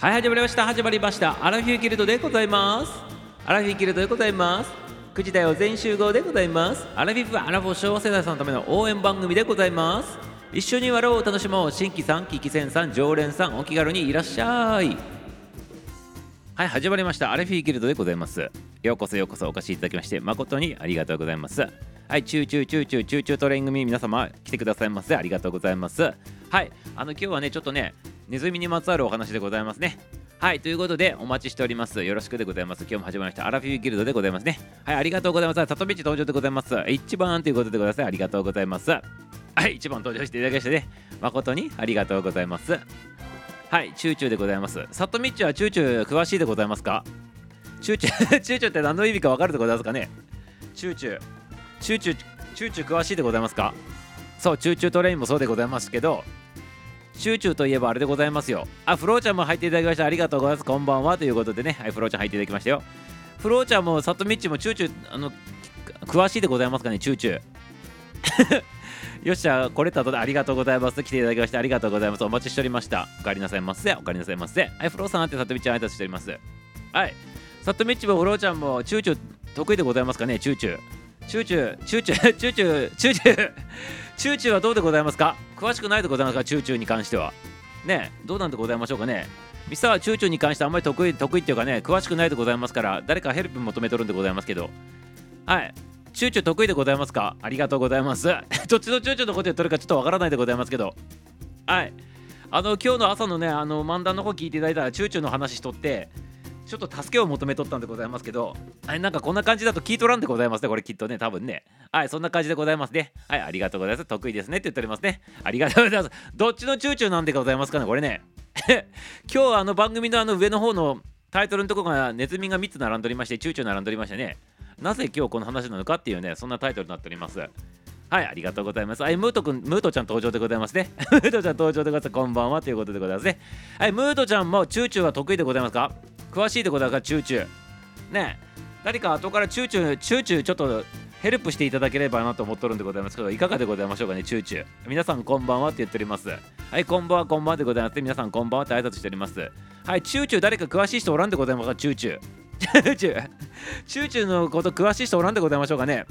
はい始まりました。始まりました。アラフィフギルドでございます。アラフィフギルドでございます。9時だよ全集合でございます。アラフィフアラフォー昭和世代さんのための応援番組でございます。一緒に笑おう楽しもう。新規さん、聞き専さん、常連さんお気軽にいらっしゃい。はい始まりました。アラフィフギルドでございます。ようこそようこそお越しいただきまして誠にありがとうございます。はいチューチューチューチューチューチュートレイン組皆様来てくださいませ。ありがとうございます。はいあの今日はねちょっとねネズミにまつわるお話でございますねはい、ということでお待ちしております。よろしくでございます。今日も始まりました。アラフィフギルドでございますね。はい、ありがとうございます。サトミッチ登場でございます。一番ということでござい。ありがとうございます。はい、一番登場していただきましてね、誠にありがとうございます。はい、チューチューでございます。サトミッチはチューチュー詳しいでございますか？チューチュー、チューチューって何の意味か分かるでございますかね？チューチュー、チューチュー、チューチュー詳しいでございますか？そう、チューチュートレインもそうでございますけど、チューチューといえばあれでございますよ。あ、フローちゃんも入っていただきました。ありがとうございます。こんばんは。ということでね、はい、フローちゃん入っていただきましたよ。フローちゃんも、サトミッチもチューチュー、あの、詳しいでございますかね、チューチュー。よっしゃ、これたとでありがとうございます。来ていただきましてありがとうございます。お待ちしておりました。お帰りなさいませ。お帰りなさいませ。はい、フローさんあってサトミッチ挨拶しております。はい、サトミッチもフローちゃんもチューチュー得意でございますかね、チューチュー。チューチュー、チューチュー、チューチュー、チューチュー、チューチューはどうでございますか？詳しくないでございますか、チューチューに関しては。ねどうなんでございましょうかね？ミスターチューチューに関してあんまり得意得意っていうかね詳しくないでございますから誰かヘルプ求めとるんでございますけど。はい。チューチュー得意でございますか？ありがとうございます。どっちのチューチューのこと言ってるかちょっとわからないでございますけど。はい。あの今日の朝のねあの漫談の方聞いていただいたらチューチューの話しとってちょっと助けを求めとったんでございますけど、はい、なんかこんな感じだと聞いとらんでございますね、これきっとね、多分ね。はい、そんな感じでございますね。はい、ありがとうございます。得意ですねって言っておりますね。ありがとうございます。どっちのチューチューなんでございますかね、これね。今日あの番組のあの上の方のタイトルのとこがネズミが3つ並んでおりまして、チューチュー並んでおりましてね。なぜ今日この話なのかっていうね、そんなタイトルになっております。はい、ありがとうございます。はい、ムートくん、ムートちゃん登場でございますね。ムートちゃん登場でございます。こんばんはということでございますね。はい、ムートちゃんもチューチューは得意でございますか？詳しいでございますか、チューチュー。ね誰か後からチューチュー、チューチューちょっとヘルプしていただければなと思っとるんでございますけど、いかがでございましょうかね、チューチュー。皆さんこんばんはって言っております。はい、こんばんは、こんばんはでございます。皆さんこんばんはって挨拶しております。はい、チューチュー誰か詳しい人おらんでございますか、チューチュー。チューチュー、チューチューのこと詳しい人おらんでございましょうかね？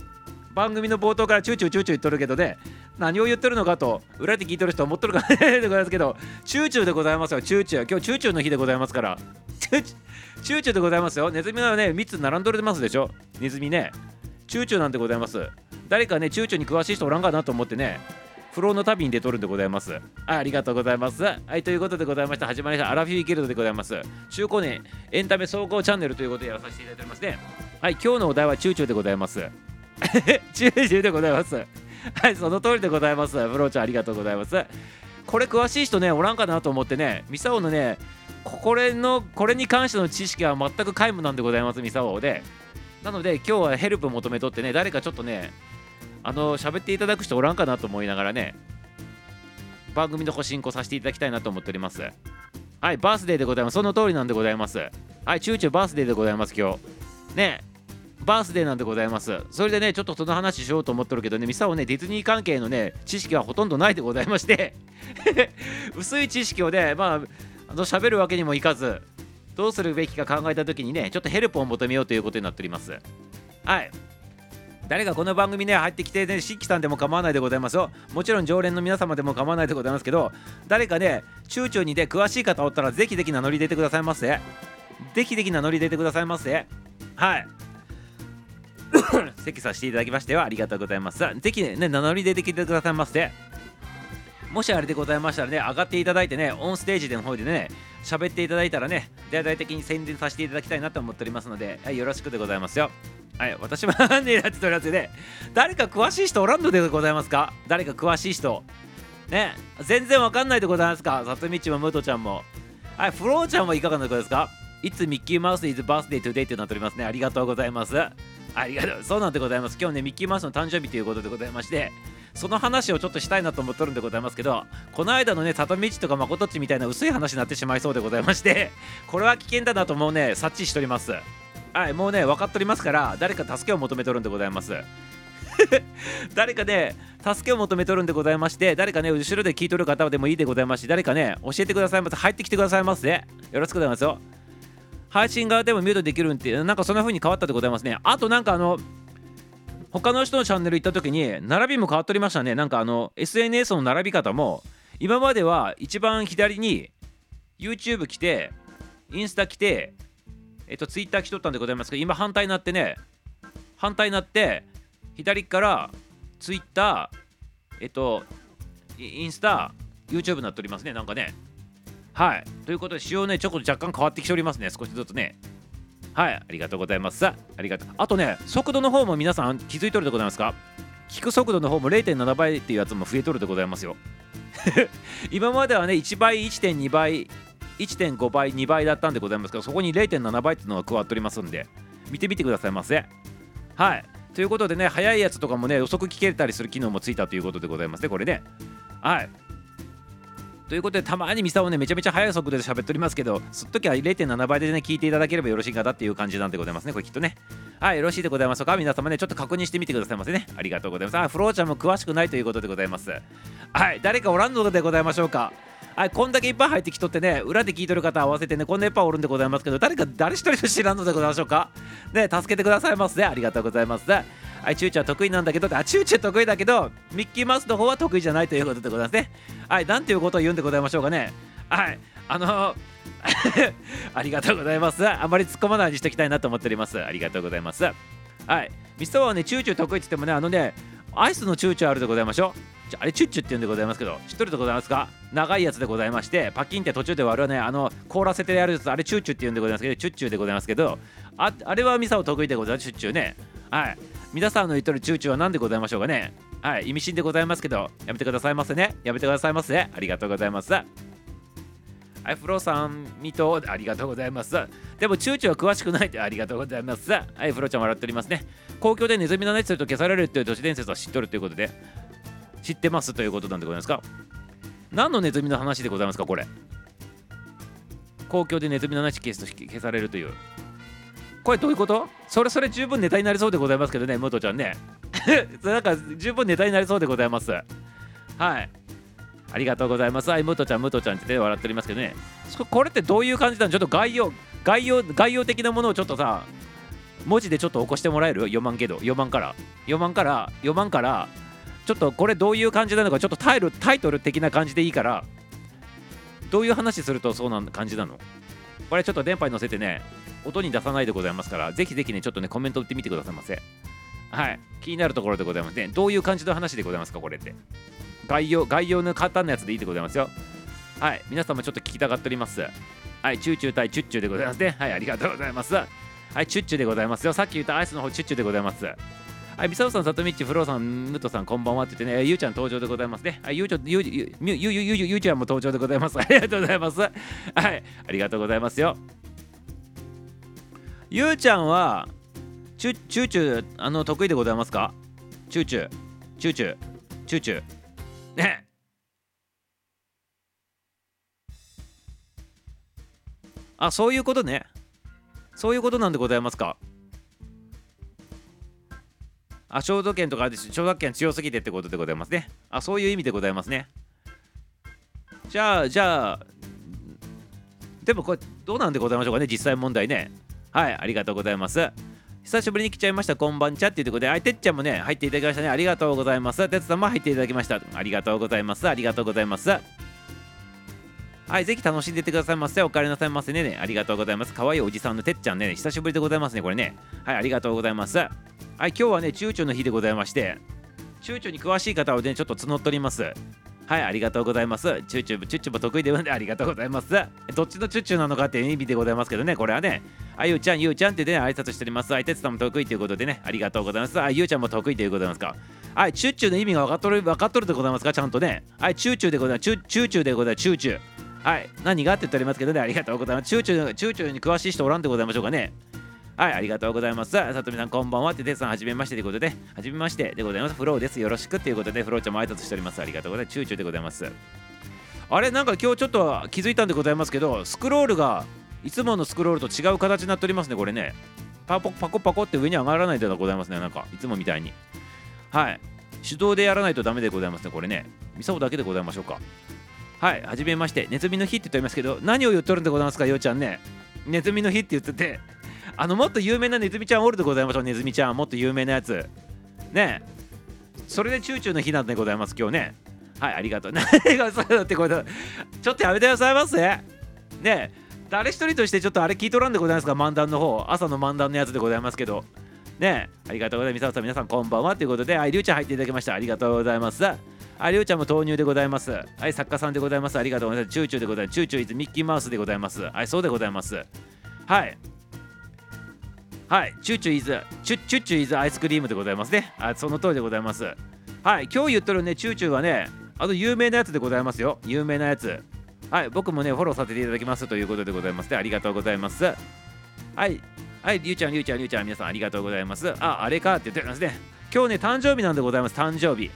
番組の冒頭からチューチューチューチュー言っとるけどね何を言ってるのかと裏で聞いてる人思っとるかねでございますけどチューチューでございますよチューチュー今日チューチューの日でございますからチューチューでございますよネズミはね3つ並んどれてますでしょネズミねチューチューなんてございます誰かねチューチューに詳しい人おらんかなと思ってね放浪の旅に出とるんでございます。あありがとうございます。はい、ということでございました。始まりました。アラフィフギルドでございます。中高年エンタメ総合チャンネルということでやらさせていただいておりますね。はい、今日のお題はチューチューでございます。チューチューでございます。はい、その通りでございます。ブローちゃん、ありがとうございます。これ詳しい人ね、おらんかなと思ってね、ミサオのね、これの、これに関しての知識は全く皆無なんでございます、ミサオで。なので、今日はヘルプ求めとってね、誰かちょっとね、あの、喋っていただく人おらんかなと思いながらね、番組のご進行させていただきたいなと思っております。はい、バースデーでございます。その通りなんでございます。はい、チューチューバースデーでございます、今日。ね、バースデーなんでございます。それでね、ちょっとその話しようと思ってるけどね、ミサオね、ディズニー関係のね、知識はほとんどないでございまして 薄い知識をね、まあ、あの喋るわけにもいかず、どうするべきか考えたときにね、ちょっとヘルプを求めようということになっております。はい。誰がこの番組ね入ってきてね新規さんでも構わないでございますよもちろん常連の皆様でも構わないでございますけど誰かね中中にで詳しい方おったらぜひぜひ名乗り出てくださいませぜひぜひ名乗り出てくださいませはい 席させていただきましてはありがとうございます。ぜひね、名乗り出てきてくださいませ。もしあれでございましたらね、上がっていただいてね、オンステージでの方でね、喋っていただいたらね、大々的に宣伝させていただきたいなと思っておりますので、はい、よろしくでございますよ。はい、私はね、やっておりますね。誰か詳しい人おらんのでございますか？誰か詳しい人。ね、全然わかんないでございますか？さとみちもムートちゃんも。はい、フローちゃんはいかがなことですか？いつミッキーマウス is birthday today ってなっておりますね。ありがとうございます。ありがとう。そうなんでございます。今日ね、ミッキーマウスの誕生日ということでございまして、その話をちょっとしたいなと思っとるんでございますけど、この間のね、里道とか誠っちみたいな薄い話になってしまいそうでございまして、これは危険だなともうね、察知しております。はい、もうね、分かっておりますから、誰か助けを求めとるんでございます。誰かね助けを求めとるんでございまして誰かね後ろで聞いとる方でもいいでございますし誰かね教えてくださいます入ってきてくださいますねよろしくございますよ配信側でもミュートできるんってなんかそんな風に変わったでございますね。あとなんかあの他の人のチャンネル行った時に並びも変わっとりましたね。なんかあの SNS の並び方も今までは一番左に YouTube 来てインスタ来てえっと Twitter 来とったんでございますけど今反対になってね反対になって左から Twitter えっとインスタ YouTube になっておりますね。なんかね。はい。ということで仕様ねちょっと若干変わってきておりますね。少しずつね。はい。ありがとうございます。さありがとう。あとね速度の方も皆さん気づいとるでございますか？聞く速度の方も0.7倍っていうやつも増えとるでございますよ。今まではね1倍1.2倍1.5倍2倍だったんでございますけどそこに0.7倍っていうのが加わっておりますんで見てみてくださいませ。はい。ということでね早いやつとかもね遅く聞けたりする機能もついたということでございますねこれね。はい。ということでたまにミサをねめちゃめちゃ速い速度で喋っておりますけどその時は0.7倍でね聞いていただければよろしいかなっていう感じなんでございますねこれきっとね。はいよろしいでございますか？皆様ねちょっと確認してみてくださいませね。ありがとうございます。あフローちゃんも詳しくないということでございます。はい誰かおらんのでございましょうか？はい、こんだけいっぱい入ってきとってね、裏で聞いとる方合わせてね、こんないっぱいおるんでございますけど、誰か誰一人知らんのでございましょうか？ね、助けてくださいますね。ありがとうございます。はい、チューチュは得意なんだけど、あ、チューチュ得意だけど、ミッキーマウスの方は得意じゃないということでございますね。はい、なんていうことを言うんでございましょうかね。はい、あの ありがとうございます。あまり突っ込まないようにしておきたいなと思っております。ありがとうございます。はい、ミストはね、チューチュー得意って言ってもね、あのね、アイスのチューチューあるでございましょう。あれチュッチュって言うんでございますけど知っとるでございますか？長いやつでございましてパキンって途中で割るねあの凍らせてやるやつあれチュッチューって言うんでございますけどチュッチューでございますけどああれはミサオ得意でございますチュッチューねはい皆さんの言っとるチュッチュは何でございましょうかね？はい意味深でございますけどやめてくださいませね。やめてくださいませ。ありがとうございます。はい、フローさん、ミト、ありがとうございます。でも、チューチュは詳しくないってありがとうございます。はい、フローちゃん笑っておりますね。公共でネズミの熱すると消されるっていう都市伝説は知っとるということで、知ってますということなんでございますか？何のネズミの話でございますかこれ？公共でネズミの話消すと消されるという。これどういうこと？それそれ十分ネタになりそうでございますけどねムトちゃんね。なんか十分ネタになりそうでございます。はい。ありがとうございます。はいムトちゃんムトちゃんって手で笑っておりますけどね。これってどういう感じなの？ちょっと概要概要概要的なものをちょっとさ文字でちょっと起こしてもらえる？読まんけど。読まんから。読まんから読まんからちょっとこれどういう感じなのかちょっとタイルタイトル的な感じでいいからどういう話するとそうな感じなの？これちょっと電波に乗せてね。音に出さないでございますからぜひぜひねちょっとねコメント打ってみてくださいませ。はい。気になるところでございます。ねどういう感じの話でございますかこれって。概要概要の簡単なやつでいいでございますよ。はい。皆様ちょっと聞きたがっております。はい。チューチュー対チュッチューでございますね。はい。ありがとうございます。はい。チュッチューでございますよ。さっき言ったアイスの方チュッチューでございます。はい、ミサオさん、サトミッチ、フローさん、ムトさん、こんばんはって言ってね、ゆうちゃん登場でございますね。はい、ゆうちゃん、ゆうゆうゆうゆうゆうちゃんも登場でございます。ありがとうございます。はい、ありがとうございますよ。ゆうちゃんは、チュチューチュ、あの、得意でございますか？チューチュー、チューチュー、チューチュー。ね。あ、そういうことね。そういうことなんでございますか？あ、肖像権とか肖像権強すぎてってことでございますね。あ、そういう意味でございますね。じゃあ、じゃあ、でもこれどうなんでございましょうかね、実際問題ね。はい、ありがとうございます。久しぶりに来ちゃいました、こんばんちゃっていうことで、あいてっちゃんもね、入っていただきましたね。ありがとうございます。てつさんも入っていただきました。ありがとうございます。ありがとうございます。はい、ぜひ楽しんでいってくださいませ。お帰りなさいませね。ありがとうございます。かわいいおじさんのてっちゃんね、久しぶりでございますね、これね。はい、ありがとうございます。はい、今日はね、躊躇の日でございまして、躊躇に詳しい方をね、ちょっと募っております。はい、ありがとうございます。チューチュー、チューチューも得意でありがとうございます。どっちのチューチューなのかっていう意味でございますけどね、これはね、あゆちゃん、ゆうちゃんってね、挨拶しております。あいつさんも得意ということでね、ありがとうございます。あゆうちゃんも得意でございますか？はい、チューチューの意味が分かっとる、分かっとるでございますか、ちゃんとね。はい、チューチューでございます。チューチューでございます。チューチュー。はい、何がって言っておりますけどね、ありがとうございます。チューチュー、チューチューに詳しい人おらんでございましょうかね。はい、ありがとうございます。さとみさん、こんばんは。て、てさん、はじめましてということで、はじめましてでございます。フローです。よろしくということで、フローちゃんも挨拶しております。ありがとうございます。チューチューでございます。あれ、なんか今日ちょっと気づいたんでございますけど、スクロールがいつものスクロールと違う形になっておりますね、これね。パコパコパコって上に上がらないでございますね、なんか、いつもみたいに。はい手動でやらないとダメでございますねこれねミサオだけでございましょうかはいはじめましてネズミの日って言っておりますけど何を言っとるんでございますかようちゃんねネズミの日って言っててあのもっと有名なネズミちゃんおるでございましょうネズミちゃんもっと有名なやつねそれでチューチューの日なんでございます今日ねはいありがとう何がそうだってこれちょっとやめてくださいませね誰一人としてちょっとあれ聞いとらんでございますか漫談の方朝の漫談のやつでございますけどねありがとうございます。皆さんこんばんはということで、はい、りゅうちゃん入っていただきました。ありがとうございます。はい、りゅうちゃんも投入でございます。はい、作家さんでございます。ありがとうございます。チューチューでございます。チューチューイズミッキーマウスでございます。はい、そうでございます。はい。はい、チューチューイズ、チュチュチュイズアイスクリームでございますね。あその通りでございます。はい、今日言っとるね、チューチューはね、あと有名なやつでございますよ。有名なやつ。はい、僕もね、フォローさせていただきますということでございますね。ありがとうございます。はい、はい、りゅうちゃん、りゅうちゃん、りゅうちゃん、皆さんありがとうございます。あ、あれか？って言ってますね。今日ね、誕生日なんでございます、誕生日。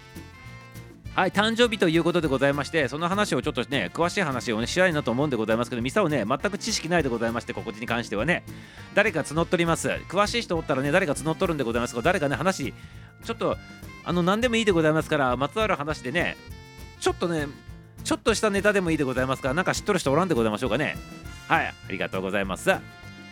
はい、誕生日ということでございまして、その話をちょっとね、詳しい話をね、したいなと思うんでございますけど、ミサをね、全く知識ないでございまして、ここに関してはね、誰か募っとります。詳しい人おったらね、誰か募っとるんでございますけど、誰かね、話、ちょっと、あの、何でもいいでございますから、まつわる話でね、ちょっとね、ちょっとしたネタでもいいでございますから、なんか知っとる人おらんでございましょうかね。はい、ありがとうございます。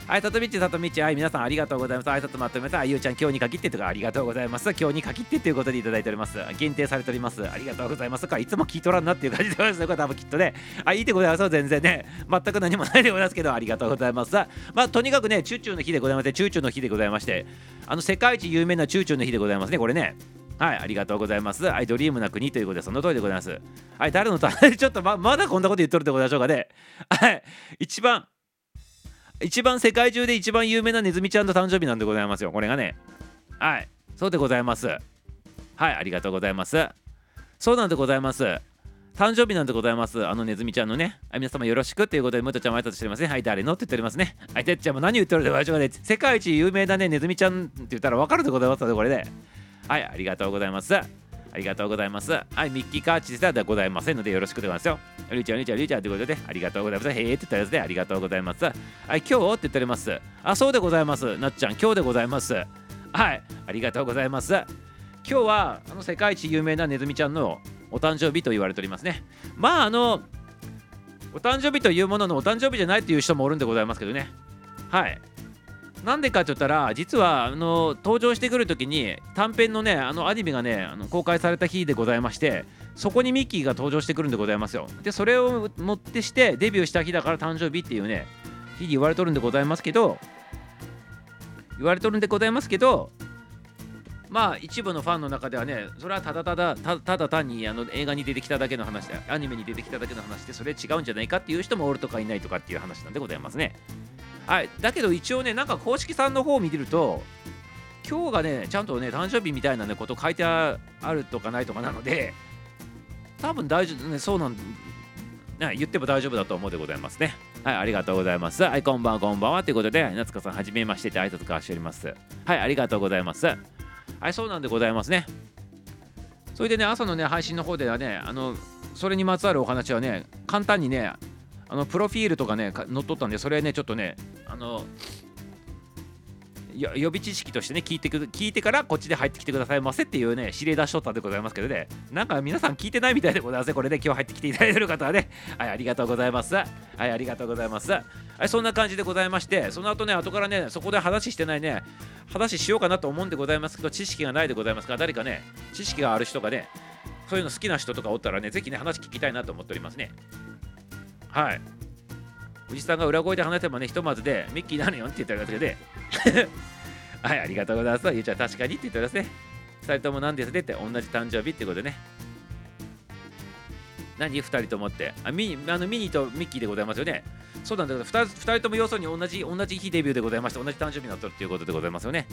はい、たとみち、たとみち、はい、皆さんありがとうございます。挨拶待ってました。ゆうちゃん、今日に限ってとかありがとうございます。今日に限ってということでいただいております。限定されております。ありがとうございますか。いつも聞いとらんなっていう感じでございますね。これ多分きっとね。あ、いいでございます。全然ね。全く何もないでございますけど、ありがとうございます。まあ、とにかくね、チューチューの日でございまして、チューチューの日でございまして、あの、世界一有名なチューチューの日でございますね、これね。はい、ありがとうございます。はい、ドリームな国ということで、その通りでございます。はい、誰のと、ちょっとままだこんなこと言っとるでございましょうかね。はい、一番、一番世界中で一番有名なネズミちゃんの誕生日なんでございますよこれがねはいそうでございますはいありがとうございますそうなんでございます誕生日なんでございます。あのネズミちゃんのね。皆様よろしくということで、ムトちゃんも挨拶してますね。はい、誰のって言っておりますね。はい、てっちゃんも何言ってるでございましょうかね。世界一有名なね、ネズミちゃんって言ったら分かるでございますので、これで、はい、ありがとうございます。ありがとうございます。はい、ミッキーカーチではございませんのでよろしくでございますよ。りゅうちゃん、りゅうちゃん、りゅうちゃんということで、ありがとうございます。へえって言ったやつで、ありがとうございます。はい、今日って言っております。あ、そうでございます。なっちゃん、今日でございます。はい、ありがとうございます。今日は、あの世界一有名なネズミちゃんのお誕生日と言われておりますね。まあ、あの、お誕生日というもののお誕生日じゃないという人もおるんでございますけどね。はい。なんでかって言ったら実はあの登場してくる時に短編のねあのアニメがねあの公開された日でございましてそこにミッキーが登場してくるんでございますよ。でそれをもってしてデビューした日だから誕生日っていうね日に言われとるんでございますけど言われとるんでございますけどまあ一部のファンの中ではねそれはただただただ単にあの映画に出てきただけの話でアニメに出てきただけの話でそれ違うんじゃないかっていう人もおるとかいないとかっていう話なんでございますね。はい、だけど一応ね、なんか公式さんの方を見てると、今日がね、ちゃんとね、誕生日みたいな、ね、こと書いてあるとかないとかなので、多分大丈夫、ね、そうなん、ね、言っても大丈夫だと思うでございますね。はい、ありがとうございます。はい、こんばんは、こんばんは。ということで、夏子さん、はじめましてって挨拶交わしております。はい、ありがとうございます。はい、そうなんでございますね。それでね、朝のね、配信の方ではね、あの、それにまつわるお話はね、簡単にね、あのプロフィールとかね載っとったんでそれねちょっとねあの予備知識としてね聞いてく聞いてからこっちで入ってきてくださいませっていうね指令出しとったでございますけどね。なんか皆さん聞いてないみたいでございますこれで、ね、今日入ってきていただいてる方はね。はいありがとうございます。はいありがとうございます。はいそんな感じでございましてその後ね後からねそこで話してないね話しようかなと思うんでございますけど知識がないでございますか。ら誰かね知識がある人がねそういうの好きな人とかおったらねぜひね話聞きたいなと思っておりますね。はい。おじさんが裏声で話せばねひとまずでミッキーなのよって言ったらだけで。はいありがとうございますゆうちゃん確かにって言ったらですね。2人ともなんですねって同じ誕生日ってことでね。何？2人ともって。あミあのミニとミッキーでございますよね。そうなんだけど 2, 2人とも要するに同じ同じ日デビューでございまして同じ誕生日になったっていうことでございますよね。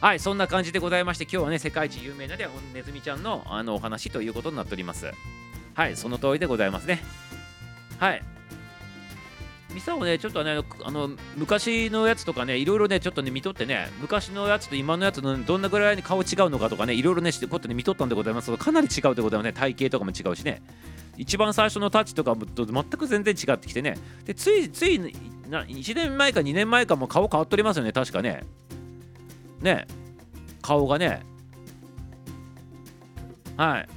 はいそんな感じでございまして今日はね世界一有名なでネズミちゃんのあのお話ということになっております。はいその通りでございますね。はい。ミサをね、ちょっとね、あの昔のやつとかね、いろいろね、ちょっとね、見とってね、昔のやつと今のやつのどんなぐらいに顔違うのかとかね、いろいろね、こうやってね、見とったんでございます。けど、かなり違うでございますね、体型とかも違うしね、一番最初のタッチとかと全く全然違ってきてね、でついついな1年前か2年前かも顔変わっとりますよね確かね。ね顔がね。はい。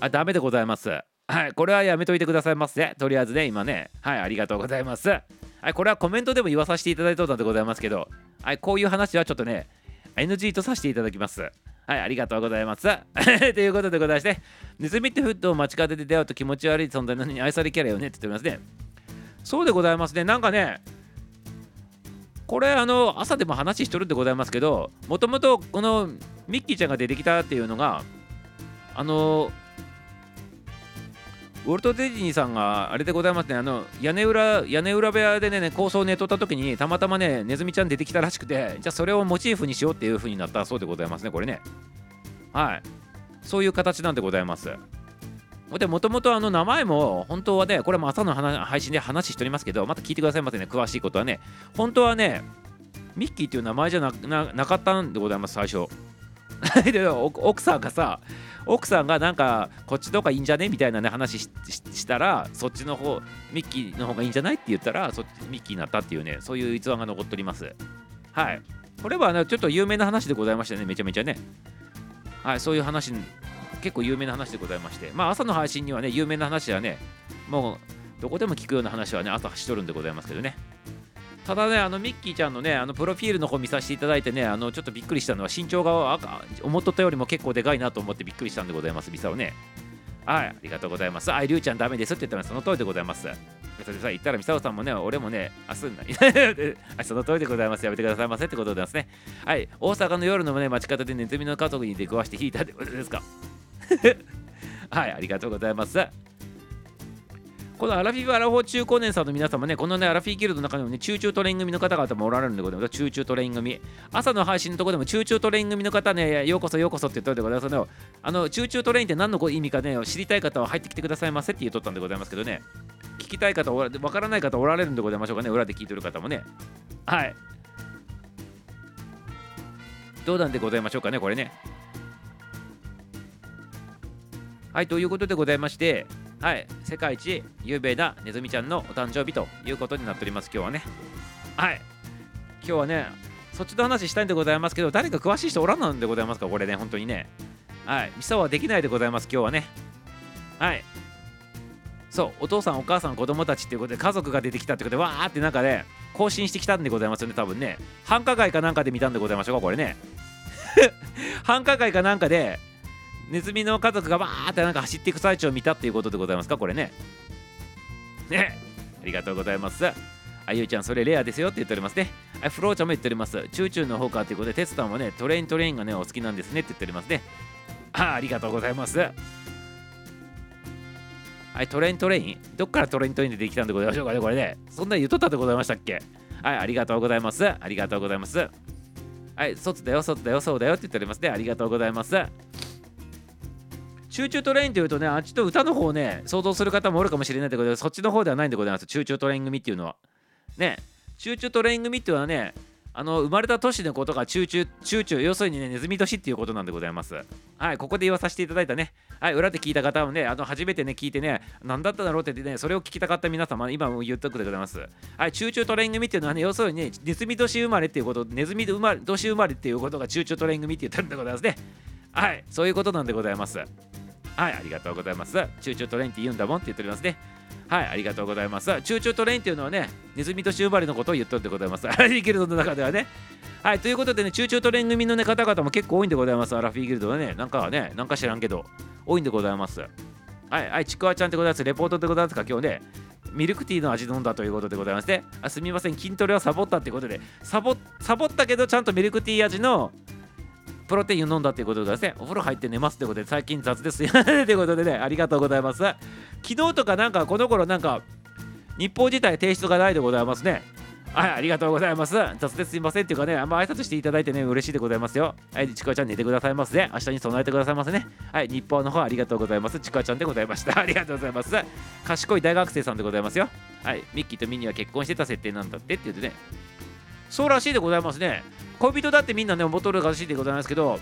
あダメでございます。はいこれはやめといてくださいませ。とりあえずね今ね。はいありがとうございます。はいこれはコメントでも言わさせていただいたのでございますけど。はいこういう話はちょっとね NG とさせていただきます。はい、ありがとうございます。ということでございまして、ネズミってフットを街角で出会うと気持ち悪い存在なのに愛されキャラよねって言っておりますね。そうでございますね。なんかね、これあの朝でも話しとるんでございますけど、もともとこのミッキーちゃんが出てきたっていうのが、あのウォルト・ディズニーさんがあれでございますね、あの屋根裏屋根裏部屋でね、構想を寝取った時に、たまたまね、ネズミちゃん出てきたらしくて、じゃあそれをモチーフにしようっていう風になったそうでございますね、これね。はい。そういう形なんでございます。で、もともとあの名前も、本当はね、これも朝の配信で話しておりますけど、また聞いてくださいませね、詳しいことはね。本当はね、ミッキーっていう名前じゃなかったんでございます、最初。奥さんがさ奥さんがなんかこっちとかいいんじゃね？みたいなね話したらそっちの方ミッキーの方がいいんじゃない？って言ったらそっちミッキーになったっていうねそういう逸話が残っております。はい。これはねちょっと有名な話でございましたねめちゃめちゃね。はいそういう話結構有名な話でございましてまあ朝の配信にはね有名な話はねもうどこでも聞くような話はね朝しとるんでございますけどねただね、あのミッキーちゃんのね、あのプロフィールの方見させていただいてね、あのちょっとびっくりしたのは身長が思っとったよりも結構でかいなと思ってびっくりしたんでございます、ミサオね。はい、ありがとうございます。あ、りゅうちゃんダメですって言ったらその通りでございます。それさ、言ったらミサオさんもね、俺もね、あ、すんな。その通りでございます。やめてくださいませってことですね。はい、大阪の夜のね、街角でネズミの家族に出くわして引いたってことですか。はい、ありがとうございます。このアラフィフ・アラフォー中高年さんの皆様ね、このね、アラフィーギルドの中にもね、チューチュートレイン組の方々もおられるんでございます。チューチュートレイン組。朝の配信のとこでも、チューチュートレイン組の方ね、ようこそようこそって言っといてございますあの、チューチュートレインって何の意味かね、知りたい方は入ってきてくださいませって言っとったんでございますけどね、聞きたい方、わからない方おられるんでございましょうかね、裏で聞いてる方もね。はい。どうなんでございましょうかね、これね。はい、ということでございまして、はい、世界一有名なネズミちゃんのお誕生日ということになっております、今日はね。はい、今日はね、そっちの話したいんでございますけど、誰か詳しい人おらんなんでございますか、これね、本当にね。はい、ミサはできないでございます、今日はね。はい。そう、お父さん、お母さん、子供たちっていうことで、家族が出てきたってことで、わーって中で、更新してきたんでございますよね、多分ね。繁華街かなんかで見たんでございましょうか、これね。繁華街かなんかで、ネズミの家族がバーってなんか走っていく最中を見たっていうことでございますか？これね。ね。ありがとうございます。あゆいちゃん、それレアですよって言っておりますね。あフローちゃんも言っております。チューチューの方かということで、テスターもね、トレイントレインがね、お好きなんですねって言っておりますね。あありがとうございます。はい、トレイントレイン？どっからトレイントレインでできたんでございましょうかね、これね。そんな言うとったでございましたっけ？はい、ありがとうございます。ありがとうございます。はい、卒だよ、卒だよ、そうだよって言っておりますね。ありがとうございます。チューチュートレインというとね、あっちと歌の方ね、想像する方もおるかもしれないけど、そっちの方ではないんでございます。チューチュートレイン組っていうのは。ね、チューチュートレイン組っていうのはね、あの生まれた年のことがチューチュー、要するにね、ネズミ年っていうことなんでございます。はい、ここで言わさせていただいたね、はい、裏で聞いた方もね、あの初めてね、聞いてね、何だっただろうってね、それを聞きたかった皆様、今も言っとくでございます。はい、チューチュートレイン組っていうのはね、要するにね、ネズミ年生まれっていうこと、ネズミ年生まれっていうことがチューチュートレイン組って言ってるんでございますね。はい、そういうことなんでございます。はい、ありがとうございます。チューチュートレインって言うんだもんって言っておりますね。はい、ありがとうございます。チューチュートレインっていうのはね、ネズミ年生まれのことを言っとるでございます。アラフィーギルドの中ではね。はい、ということでね、チューチュートレイン組の、ね、方々も結構多いんでございます。アラフィーギルドはね、なんかね、なんか知らんけど、多いんでございます。はい、はい、ちくわちゃんでございます。レポートでございますか、今日ね。ミルクティーの味飲んだということでございまして、あすみません、筋トレはサボったってことで、サボサボったけど、ちゃんとミルクティー味のプロテイン飲んだということでですね、お風呂入って寝ますということで、最近雑ですよということでね、ありがとうございます。昨日とかなんか、この頃なんか、日報自体提出がないでございますね。はい、ありがとうございます。雑ですいませんっていうかね、あんま挨拶していただいてね、嬉しいでございますよ。はい、ちくわちゃん寝てくださいませ、ね。明日に備えてくださいませね。はい、日報の方ありがとうございます。ちくわちゃんでございました。ありがとうございます。賢い大学生さんでございますよ。はい、ミッキーとミニーは結婚してた設定なんだってって言ってね。そうらしいでございますね。恋人だってみんなね、思っとるらしいでございますけど、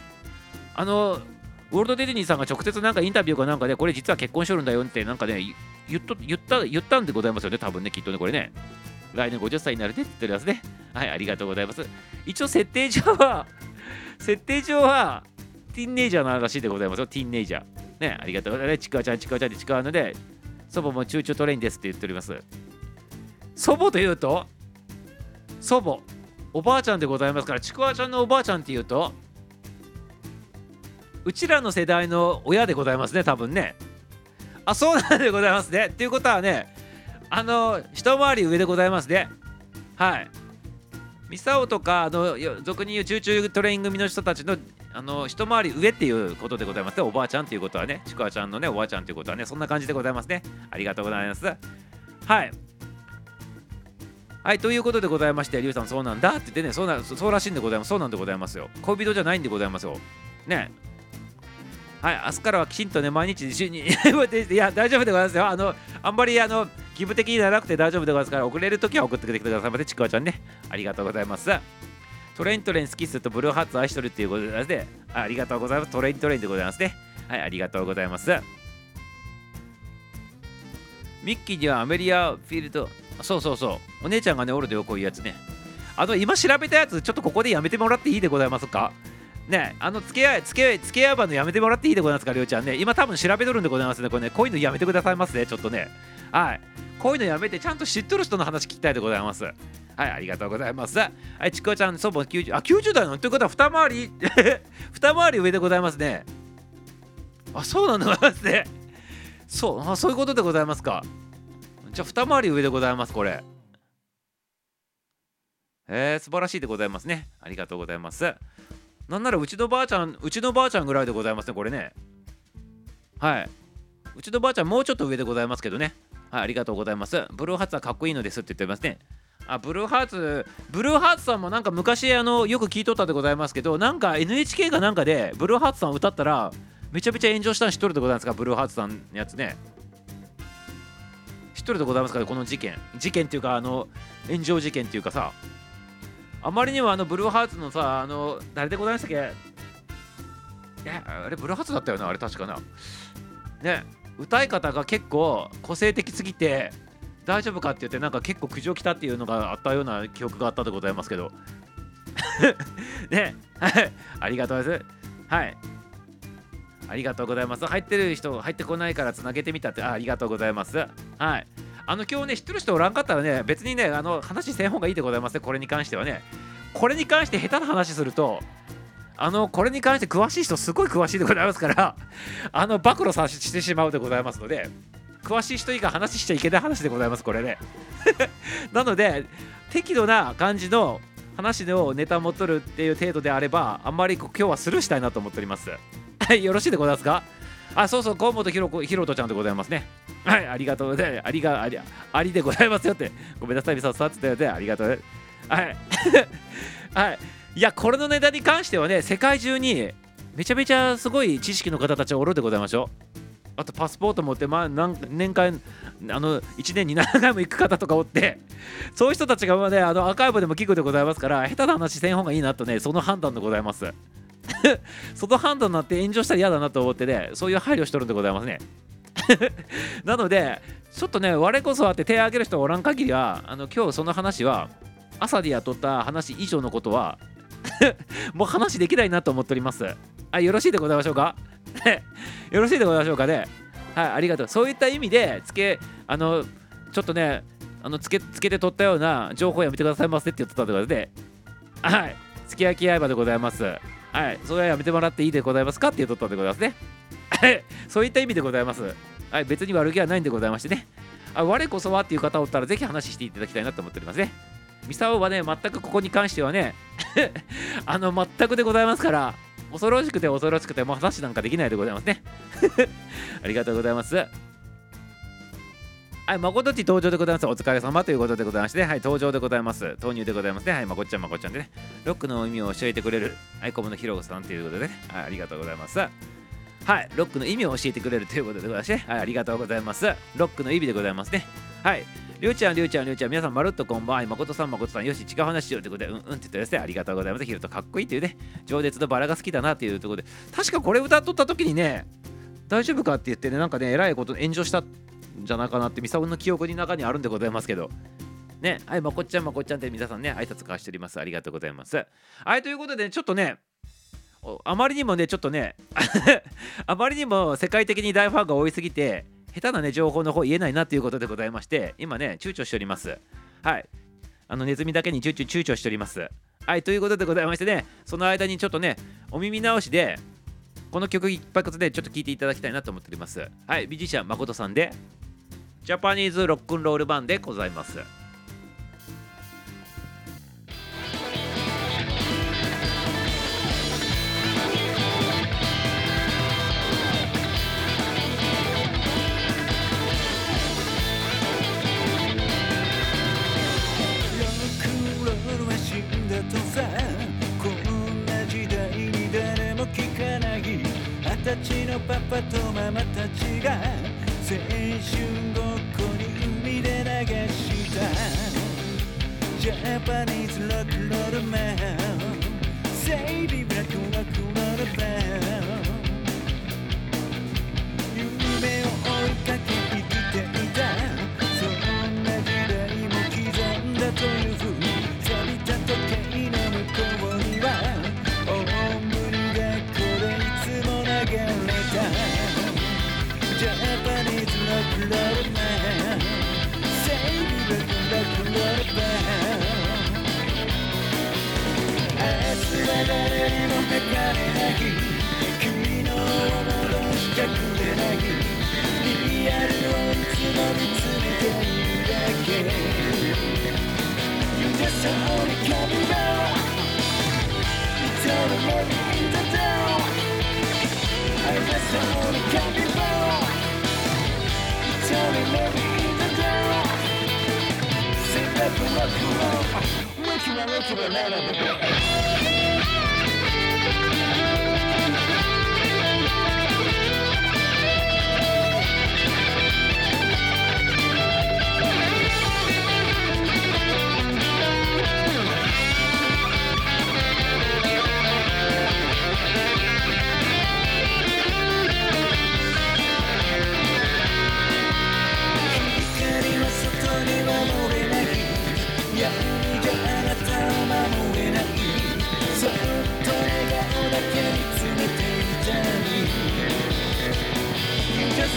あのウォルト・ディズニーさんが直接なんかインタビューかなんかで、これ実は結婚しとるんだよって、なんかね、言っと言った言ったんでございますよね、多分ね、きっとね、これね。来年50歳になるねって言っておりますね。はい、ありがとうございます。一応設定上は、設定上は、ティーンエイジャーらしいでございますよ、ティーンエイジャー。ね、ありがとうございます。ちくわちゃん、ちくわちゃんでちくわので、祖母もチューチュートレインですって言っております。祖母というと、祖母、おばあちゃんでございますから、ちくわちゃんのおばあちゃんっていうと、うちらの世代の親でございますね、多分ね。あ、そうなんでございますね。っていうことはね、あの、一回り上でございますね。はい。ミサオとか、あの、俗に言うチューチュートレイン組の人たちの、あの、一回り上っていうことでございますね。おばあちゃんっていうことはね、ちくわちゃんのね、おばあちゃんっていうことはね、そんな感じでございますね。ありがとうございます。はい。はい、ということでございまして、リュウさん、そうなんだって言ってね、そうなそうらしいんでございます。そうなんでございますよ。恋人じゃないんでございますよ。ね。はい、明日からはきちんとね、毎日一緒に いや、大丈夫でございますよ。あの、あんまり、あの、義務的にならなくて大丈夫でございますから、遅れるときは送ってきてくださいませ。ちくわちゃんね。ありがとうございます。トレイントレイン好きすとブルーハーツ愛しとるっていうことであ、ありがとうございます。トレイントレインでございますね。はい、ありがとうございます。ミッキーにはアメリアフィールド、そうそうそう、お姉ちゃんがね、おるでよ、こういうやつね。あの、今調べたやつ、ちょっとここでやめてもらっていいでございますか？ねあの付き合い付き合い付き合いばのやめてもらっていいでございますかりょうちゃんね今多分調べとるんでございますねこれね。こういうのやめてくださいますねちょっとね。はい。こういうのやめてちゃんと知っとる人の話聞きたいでございます。はいありがとうございます。はいちくわちゃん祖母90あ90代の？ということは二回り。二回り上でございますね。あそうなんでございますね。そうあそういうことでございますか。じゃあ二回り上でございますこれ。えー、素晴らしいでございますね。ありがとうございます。なんならうちのばあちゃんうちのばあちゃんぐらいでございますねこれね。はい。うちのばあちゃんもうちょっと上でございますけどね。はいありがとうございます。ブルーハーツはかっこいいのですって言ってますね。あブルーハーツブルーハーツさんもなんか昔あのよく聞いとったでございますけどなんか NHK かなんかでブルーハーツさん歌ったらめちゃめちゃ炎上したん知っとるでございますか？ブルーハーツさんのやつね知っとるでございますか？この事件事件っていうかあの炎上事件っていうかさあまりにもあのブルーハーツのさ、あの、誰でございましたっけ？え、あれブルーハーツだったよな、あれ確かな。ね、歌い方が結構個性的すぎて、大丈夫かって言って、なんか結構苦情来たっていうのがあったような記憶があったでございますけど。ね、はい、ありがとうございます。はい。ありがとうございます。入ってる人、入ってこないからつなげてみたって、あありがとうございます。はい。あの今日ね、知ってる人おらんかったらね、別にね、あの話せん方がいいでございますね、これに関してはね。これに関して下手な話すると、あのこれに関して詳しい人、すごい詳しいでございますから、あの暴露させてしまうでございますので、詳しい人以外話しちゃいけない話でございます、これね。なので、適度な感じの話をネタ持っとるっていう程度であれば、あんまり今日はスルーしたいなと思っております。はい、よろしいでございますか？あ、そうそう、河本ひろひろとちゃんでございますね。はい、ありがとうございます。ありが、あり、ありでございますよって。ごめんなさい、みささつったよって、ありがとう。はい。はい。いや、これのネタに関してはね、世界中にめちゃめちゃすごい知識の方たちおるでございましょう。あとパスポート持って、まあ、何年間あの1年に何回も行く方とかおってそういう人たちが、まあね、あのアーカイブでも聞くでございますから下手な話せん方がいいなとねその判断でございますその判断になって炎上したら嫌だなと思ってねそういう配慮しとるんでございますね。なのでちょっとね我こそはって手を挙げる人がおらん限りはあの今日その話は朝で雇った話以上のことは もう話できないなと思っております。あよろしいでございましょうか？よろしいでございましょうかね？はいありがとう。そういった意味でつけあのちょっとねあのつけつけて取ったような情報やめてくださいませって言ってたところではい付き合いき刃でございます。はい。それはやめてもらっていいでございますかって言っとったんでございますね。は いそういった意味でございます。はい。別に悪気はないんでございましてね。あ我こそはっていう方おったらぜひ話していただきたいなと思っておりますね。ミサオはね全くここに関してはね あの全くでございますから恐ろしくて恐ろしくてもう話なんかできないでございますね。ありがとうございます。はい、まことち登場でございます。お疲れ様ということでございまして、はい、登場でございます。投入でございますね。はい、まこっちゃん、まこっちゃんでね、ロックの意味を教えてくれる、はい、小室ひろさんということでね、はい、ありがとうございます。はい、ロックの意味を教えてくれるということでございまして、はい、ありがとうございます。ロックの意味でございますね。はい、りょうちゃん、りょうちゃん、りょうちゃん、皆さん、まるっとこんばんは。まことさん、まことさん、よし、違う話しようということで、うんうんって言ってですね、ありがとうございます。ひろとかっこいいっていうね、情熱のバラが好きだなっていうところで、確かこれ歌っとった時にね、大丈夫かって言ってね、なんかね、えらいこと炎上したじゃないかなってミサオの記憶に中にあるんでございますけどね、はい、まこっちゃん、まこっちゃんって皆さんね、挨拶交わしております。ありがとうございます。はい、ということで、ちょっとね、あまりにもね、ちょっとね、あまりにも世界的に大ファンが多いすぎて、下手なね、情報の方言えないなということでございまして、今ね、躊躇しております。はい。あのネズミだけに躊躇躊躇しております。はい、ということでございましてね、その間にちょっとね、お耳直しで、この曲一発でちょっと聴いていただきたいなと思っております。はい、ミュージシャン誠さんで、ジャパニーズロックンロールバンでございます。のパパとママたちが青春ごっこに海で流した。ジャパニーズロックロールマン。セイビーブラックロックロールマン。夢を追いかけ誰にも測れない昨日を戻したくれないリアルをいつも見つめているだけ You just only coming down It's all maybe in the down I just only coming down It's only maybe in the down Say that for rock and roll Making a rock and roll「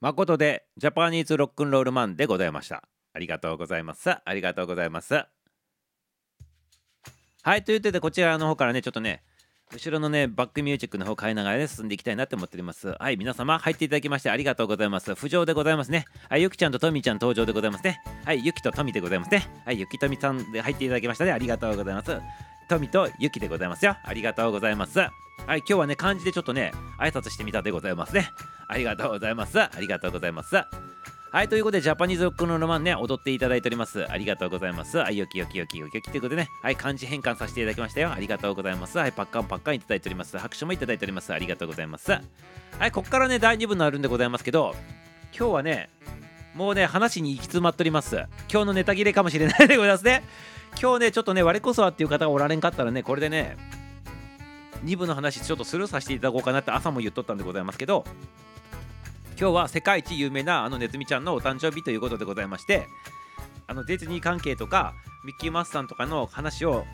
誠でジャパニーズロックンロールマンでございました。ありがとうございます。ありがとうございます。はい、ということで、こちらの方からね、ちょっとね、後ろのね、バックミュージックの方変えながらね、進んでいきたいなと思っております。はい、皆様、入っていただきましてありがとうございます。浮上でございますね。はい、ゆきちゃんとトミーちゃん登場でございますね。はい、ゆきとトミでございますね。はい、ゆきとみさんで入っていただきましたね。ありがとうございます。トミとゆきでございますよ。ありがとうございます。はい、今日はね、漢字でちょっとね、挨拶してみたでございますね。ありがとうございます。ありがとうございます。はい、ということで、ジャパニーズロックンロマンね、踊っていただいております。ありがとうございます。はい、よきよきよきよきよきということでね、はい、漢字変換させていただきましたよ。ありがとうございます。はい、パッカンパッカンいただいております。拍手もいただいております。ありがとうございます。はい、ここからね、第2部になるんでございますけど、今日はね、もうね、話に行き詰まっております。今日のネタ切れかもしれないでございますね。今日ね、ちょっとね、我こそはっていう方がおられんかったらね、これでね、2部の話ちょっとスルーさせていただこうかなって朝も言っとったんでございますけど、今日は世界一有名なあのネズミちゃんのお誕生日ということでございましてあのディズニー関係とかミッキーマウスさんとかの話を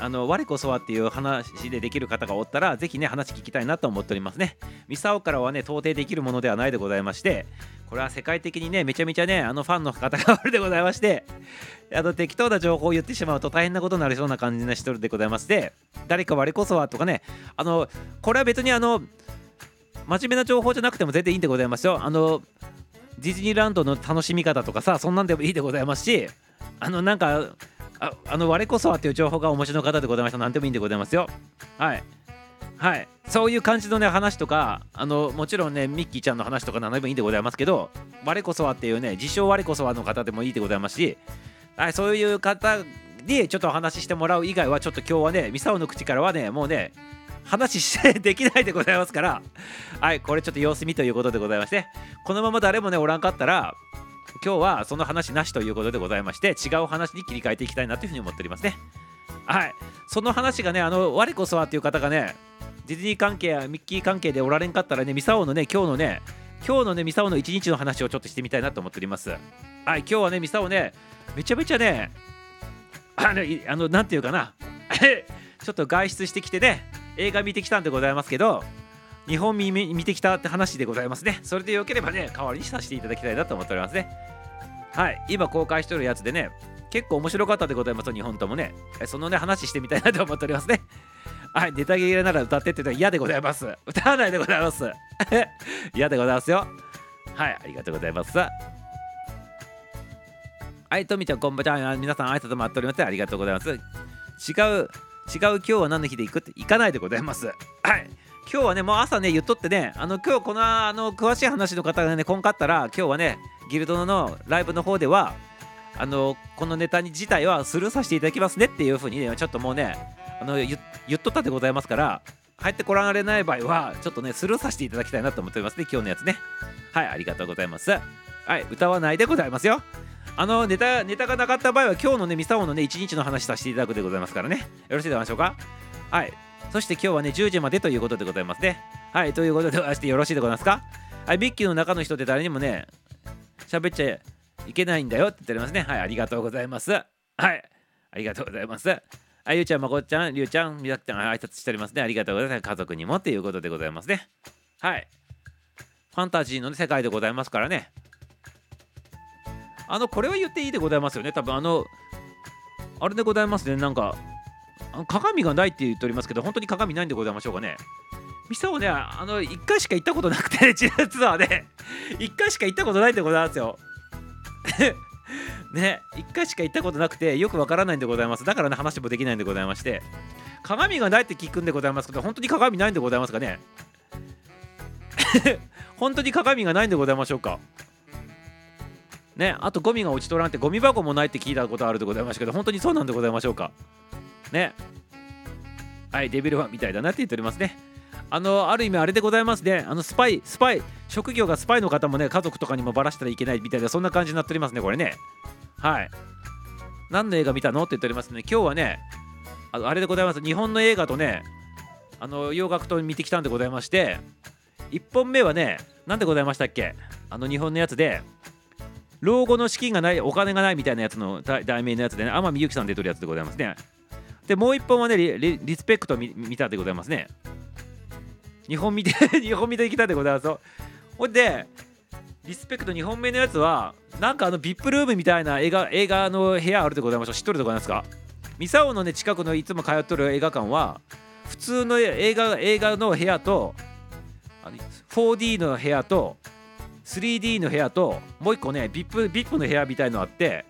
あの我こそはっていう話でできる方がおったらぜひね話聞きたいなと思っておりますねミサオからはね到底できるものではないでございましてこれは世界的にねめちゃめちゃねあのファンの方がおるでございましてあの適当な情報を言ってしまうと大変なことになりそうな感じな人でございまして誰か我こそはとかねあのこれは別にあの真面目な情報じゃなくても全然いいんでございますよ。あのディズニーランドの楽しみ方とかさそんなんでもいいでございますしあのなんかああの我こそはっていう情報がお持ちの方でございました何でもいいんでございますよ。はい。はい、そういう感じのね話とかあのもちろんねミッキーちゃんの話とか何でもいいんでございますけど我こそはっていうね自称我こそはの方でもいいでございますし、はい、そういう方にちょっとお話ししてもらう以外はちょっと今日はねミサオの口からはねもうね話してできないでございますからはいこれちょっと様子見ということでございましてこのまま誰もねおらんかったら今日はその話なしということでございまして違う話に切り替えていきたいなというふうに思っておりますね。はい。その話がねあの我こそはっていう方がねディズニー関係やミッキー関係でおられんかったらねミサオのね今日のね今日のねミサオの一日の話をちょっとしてみたいなと思っております。はい。今日はねミサオねめちゃめちゃねあのあのなんていうかな。ちょっと外出してきてね映画見てきたんでございますけど日本見見てきたって話でございますね。それでよければね代わりにさせていただきたいなと思っておりますね。はい今公開してるやつでね結構面白かったでございます日本ともねそのね話してみたいなと思っておりますね はいネタ切れなら歌ってって言ったら嫌でございます 歌わないでございます 嫌でございますよはいありがとうございますはい、とみちゃん、こんばんは。皆さん、挨拶待っております。ありがとうございます。違う、違う、今日は何の日で行くって行かないでございます。はい。今日はね、もう朝ね、言っとってね、あの、今日この、あの、詳しい話の方がね、こんかったら、今日はね、ギルドのライブの方では、あの、このネタに自体はスルーさせていただきますねっていうふうにね、ちょっともうね、あの、言っとったでございますから、入ってこられない場合は、ちょっとね、スルーさせていただきたいなと思っておりますね、今日のやつね。はい、ありがとうございます。はい、歌わないでございますよ。あのネタネタがなかった場合は今日のねミサオのね一日の話させていただくでございますからねよろしいでしょうかはいそして今日はね10時までということでございますね。はいということでございましてよろしいでございますか？はいミッキーの中の人って誰にもね喋っちゃいけないんだよって言っておりますね。はいありがとうございます。はいありがとうございます。はいゆちゃんまこっちゃんりゅうちゃんみさきちゃん挨拶しておりますね。ありがとうございます。家族にもっていうことでございますね。はい。ファンタジーの、ね、世界でございますからね。あのこれは言っていいでございますよね。多分あのあれでございますね。なんか鏡がないって言っておりますけど本当に鏡ないんでございましょうかね。ミサをねあの1回しか行ったことなくて 実はね。1回しか行ったことないんでございますよ。ね1回しか行ったことなくてよくわからないんでございます。だからね話もできないんでございまして。鏡がないって聞くんでございますけど本当に鏡ないんでございますかね。本当に鏡がないんでございましょうか。ね、あとゴミが落ちとらんってゴミ箱もないって聞いたことあるでございましたけど本当にそうなんでございましょうか。ね。はいデビルファンみたいだなって言っておりますね。あのある意味あれでございますね。あのスパイスパイ職業がスパイの方もね家族とかにもバラしたらいけないみたいなそんな感じになっておりますねこれね。はい。何の映画見たのって言っておりますね。今日はねあのあれでございます。日本の映画とねあの洋楽と見てきたんでございまして1本目はね何でございましたっけ？あの日本のやつで老後の資金がないお金がないみたいなやつの題名のやつでね天海祐希さん出てるやつでございますね。でもう一本はねリリスペクト見見たでございますね。日本見て 日本見てきたでございますよ。ほんでリスペクト2本目のやつはなんかあの VIP ルームみたいな映画映画の部屋あるでございましょう。知っとるでございますか？ミサオのね近くのいつも通っとる映画館は普通の映画映画の部屋とあの 4D の部屋と 3D の部屋ともう一個ね VIP, VIP の部屋みたいのあって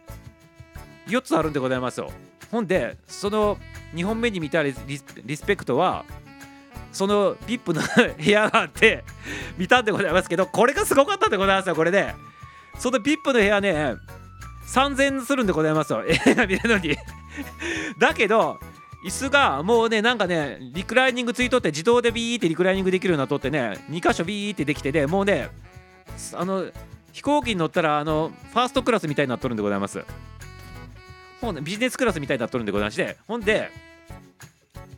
4つあるんでございますよ。ほんでその2本目に見たリスペクトはその VIP の 部屋があって見たんでございますけどこれがすごかったんでございますよこれでその VIP の部屋ね3000円するんでございますよ。映画見るのに。だけど椅子がもうねなんかねリクライニングついとって自動でビーってリクライニングできるようになっとってね2箇所ビーってできてでもうねあの飛行機に乗ったらあのファーストクラスみたいになっとるんでございます。ほんでビジネスクラスみたいになっとるんでございましてほんで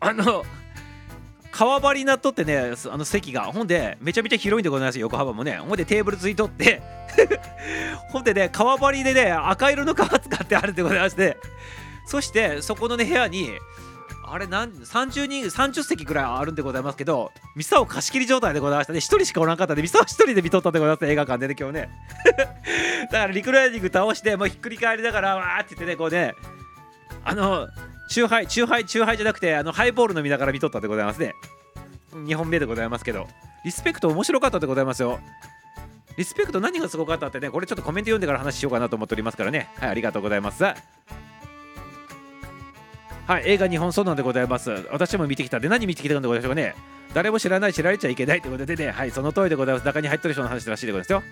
あの川張りになっとってねあの席がほんでめちゃめちゃ広いんでございます横幅もね。ほんでテーブルついとって ほんでね川張りでね赤色の革使ってあるんでございましてそしてそこのね部屋にあれなん30人30席ぐらいあるんでございますけどミサを貸し切り状態でございました。ね1人しかおらんかったんでミサは1人で見とったでございます映画館でね今日ね。だからリクライニング倒してもうひっくり返りながらわーって言ってねこうねあのチューハイチューハイチューハイじゃなくてあのハイボール飲みながら見とったでございますね。2本目でございますけど。リスペクト面白かったでございますよ。リスペクト何がすごかったってねこれちょっとコメント読んでから話しようかなと思っておりますからね。はいありがとうございます。はい、映画2本そうなんでございます。私も見てきたで、何見てきたんでございましょうかね。誰も知らない、知られちゃいけないということでね、はい、その通りでございます。中に入ってる人の話らしいでございますよ。